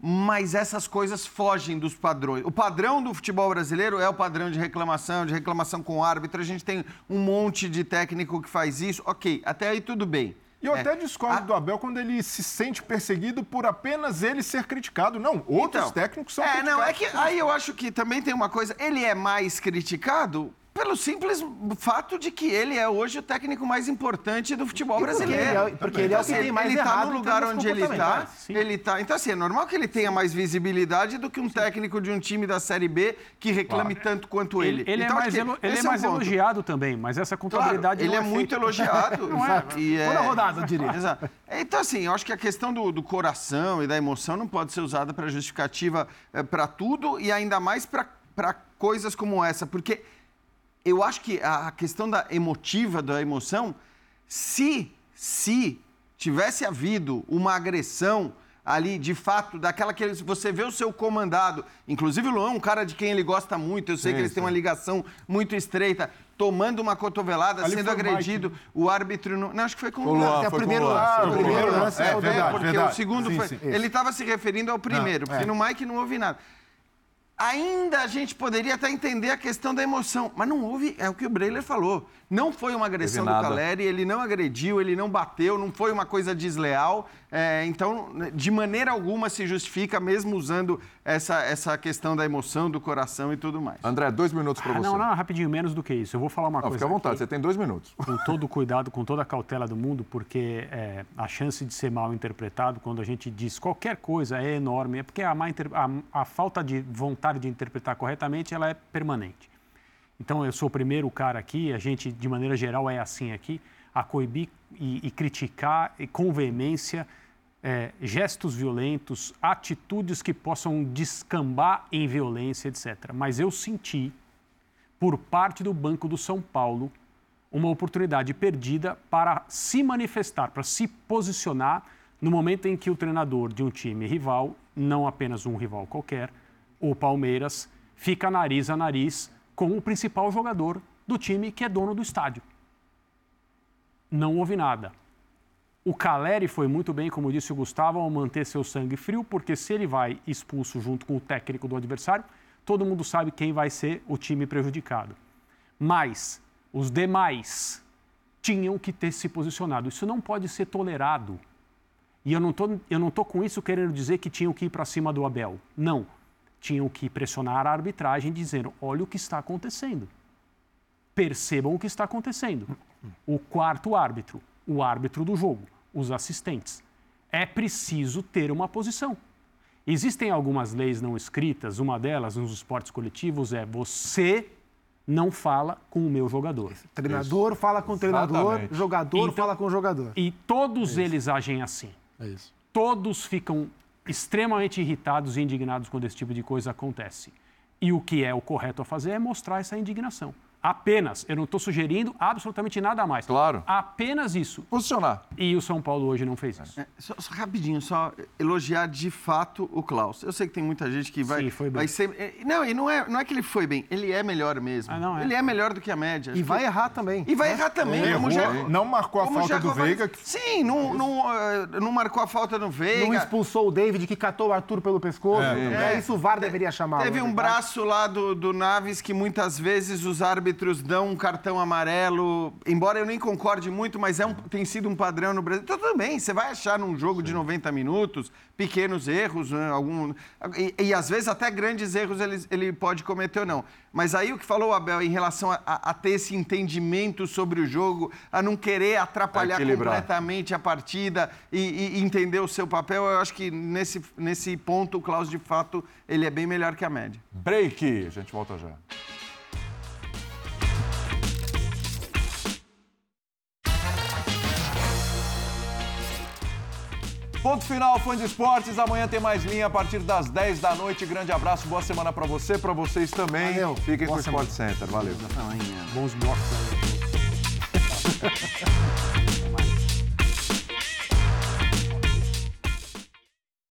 mas essas coisas fogem dos padrões. O padrão do futebol brasileiro é o padrão de reclamação, de reclamação com o árbitro. A gente tem um monte de técnico que faz isso. Ok, até aí tudo bem. E eu é. até discordo a... do Abel quando ele se sente perseguido por apenas ele ser criticado. Não, outros então, técnicos são é, criticados. Não, é que aí eu acho que também tem uma coisa. Ele é mais criticado pelo simples fato de que ele é hoje o técnico mais importante do futebol brasileiro. Porque ele é, porque ele é o que tem mais Ele está no lugar onde ele está. Ele tá. Então, assim, é normal que ele tenha mais visibilidade do que um técnico de um time da Série B que reclame tanto quanto ele. Ele, ele Então, é mais, ele é um mais ponto. elogiado também, mas essa Claro, contabilidade ele não é, é muito elogiado. Não é. E é- Toda rodada, eu diria. Exato. Então, assim, eu acho que a questão do, do coração e da emoção não pode ser usada para justificativa para tudo e ainda mais para coisas como essa, porque eu acho que a questão da emotiva, da emoção, se, se tivesse havido uma agressão ali, de fato, daquela que você vê o seu comandado, inclusive o Luan, um cara de quem ele gosta muito, eu sei Sim, que eles têm uma ligação muito estreita, tomando uma cotovelada, Ali sendo foi o agredido, o árbitro não, não, acho que foi com o Luan, é foi o primeiro lance, Ah, o primeiro lance, é, é verdade, porque verdade. o segundo Sim, foi, ele estava se referindo ao primeiro, Não, porque é. no Mike não houve nada. Ainda a gente poderia até entender a questão da emoção, mas não houve, é o que o Breiler falou. Não foi uma agressão do. Caleri, ele não agrediu, ele não bateu, não foi uma coisa desleal. é, então, de maneira alguma se justifica, mesmo usando essa, essa questão da emoção, do coração e tudo mais. André, dois minutos para Ah, você. não, não, rapidinho, menos do que isso. Eu vou falar uma Não, coisa. fica à vontade, aqui, você tem dois minutos. Com todo o cuidado, com toda a cautela do mundo, porque é, a chance de ser mal interpretado quando a gente diz qualquer coisa é enorme. É porque a, má inter- a- a falta de vontade de interpretar corretamente ela é permanente. Então, eu sou o primeiro cara aqui, a gente, de maneira geral, é assim aqui, a coibir e, e criticar e com veemência é, gestos violentos, atitudes que possam descambar em violência, etc. Mas eu senti, por parte do Banco do São Paulo, uma oportunidade perdida para se manifestar, para se posicionar no momento em que o treinador de um time rival, não apenas um rival qualquer, o Palmeiras, fica nariz a nariz com o principal jogador do time, que é dono do estádio. Não houve nada. O Caleri foi muito bem, como disse o Gustavo, ao manter seu sangue frio, porque se ele vai expulso junto com o técnico do adversário, todo mundo sabe quem vai ser o time prejudicado. Mas os demais tinham que ter se posicionado. Isso não pode ser tolerado. E eu não tô, eu não tô com isso querendo dizer que tinham que ir para cima do Abel. Não. Tinham que pressionar a arbitragem dizendo: olha o que está acontecendo. Percebam o que está acontecendo. O quarto árbitro, o árbitro do jogo, os assistentes. É preciso ter uma posição. Existem algumas leis não escritas, uma delas nos esportes coletivos é você não fala com o meu jogador. Treinador fala com o treinador, Exatamente. jogador Então- fala com o jogador. E todos eles agem assim. É isso. Todos ficam extremamente irritados e indignados quando esse tipo de coisa acontece. E o que é o correto a fazer é mostrar essa indignação. Apenas. Eu não estou sugerindo absolutamente nada a mais. Claro. Apenas isso. Posicionar. E o São Paulo hoje não fez isso. É, só, só rapidinho, só elogiar de fato o Klaus. Eu sei que tem muita gente que vai, Sim, foi bem. vai ser. é, Não, e não é, não é que ele foi bem, ele é melhor mesmo. Ah, não é. Ele é melhor do que a média. E vai errar também. E vai né? errar também, errou, já. não marcou a falta já do Veiga, que- Sim, não, não, eh, não marcou a falta no Veiga. Não expulsou o David, que catou o Arthur pelo pescoço. É. É, isso o VAR deveria chamar. Teve um braço lá do, do Naves que muitas vezes os árbitros dão um cartão amarelo. Embora eu nem concorde muito, mas é um- tem sido um padrão no Brasil. Então, tudo bem, você vai achar num jogo de 90 minutos pequenos erros, né, algum, e, e às vezes até grandes erros ele, ele pode cometer ou não. Mas aí o que falou o Abel em relação a, a- a ter esse entendimento sobre o jogo, a não querer atrapalhar completamente a partida e, e entender o seu papel, eu acho que nesse, nesse ponto o Klaus, de fato, ele é bem melhor que a média. Break. A gente volta já. Ponto final, fã de esportes. Amanhã tem mais linha a partir das 10 da noite. Grande abraço, boa semana pra você, pra vocês também. Valeu. Fiquem Boa com o Sport Center. Valeu. Bons blocos aí.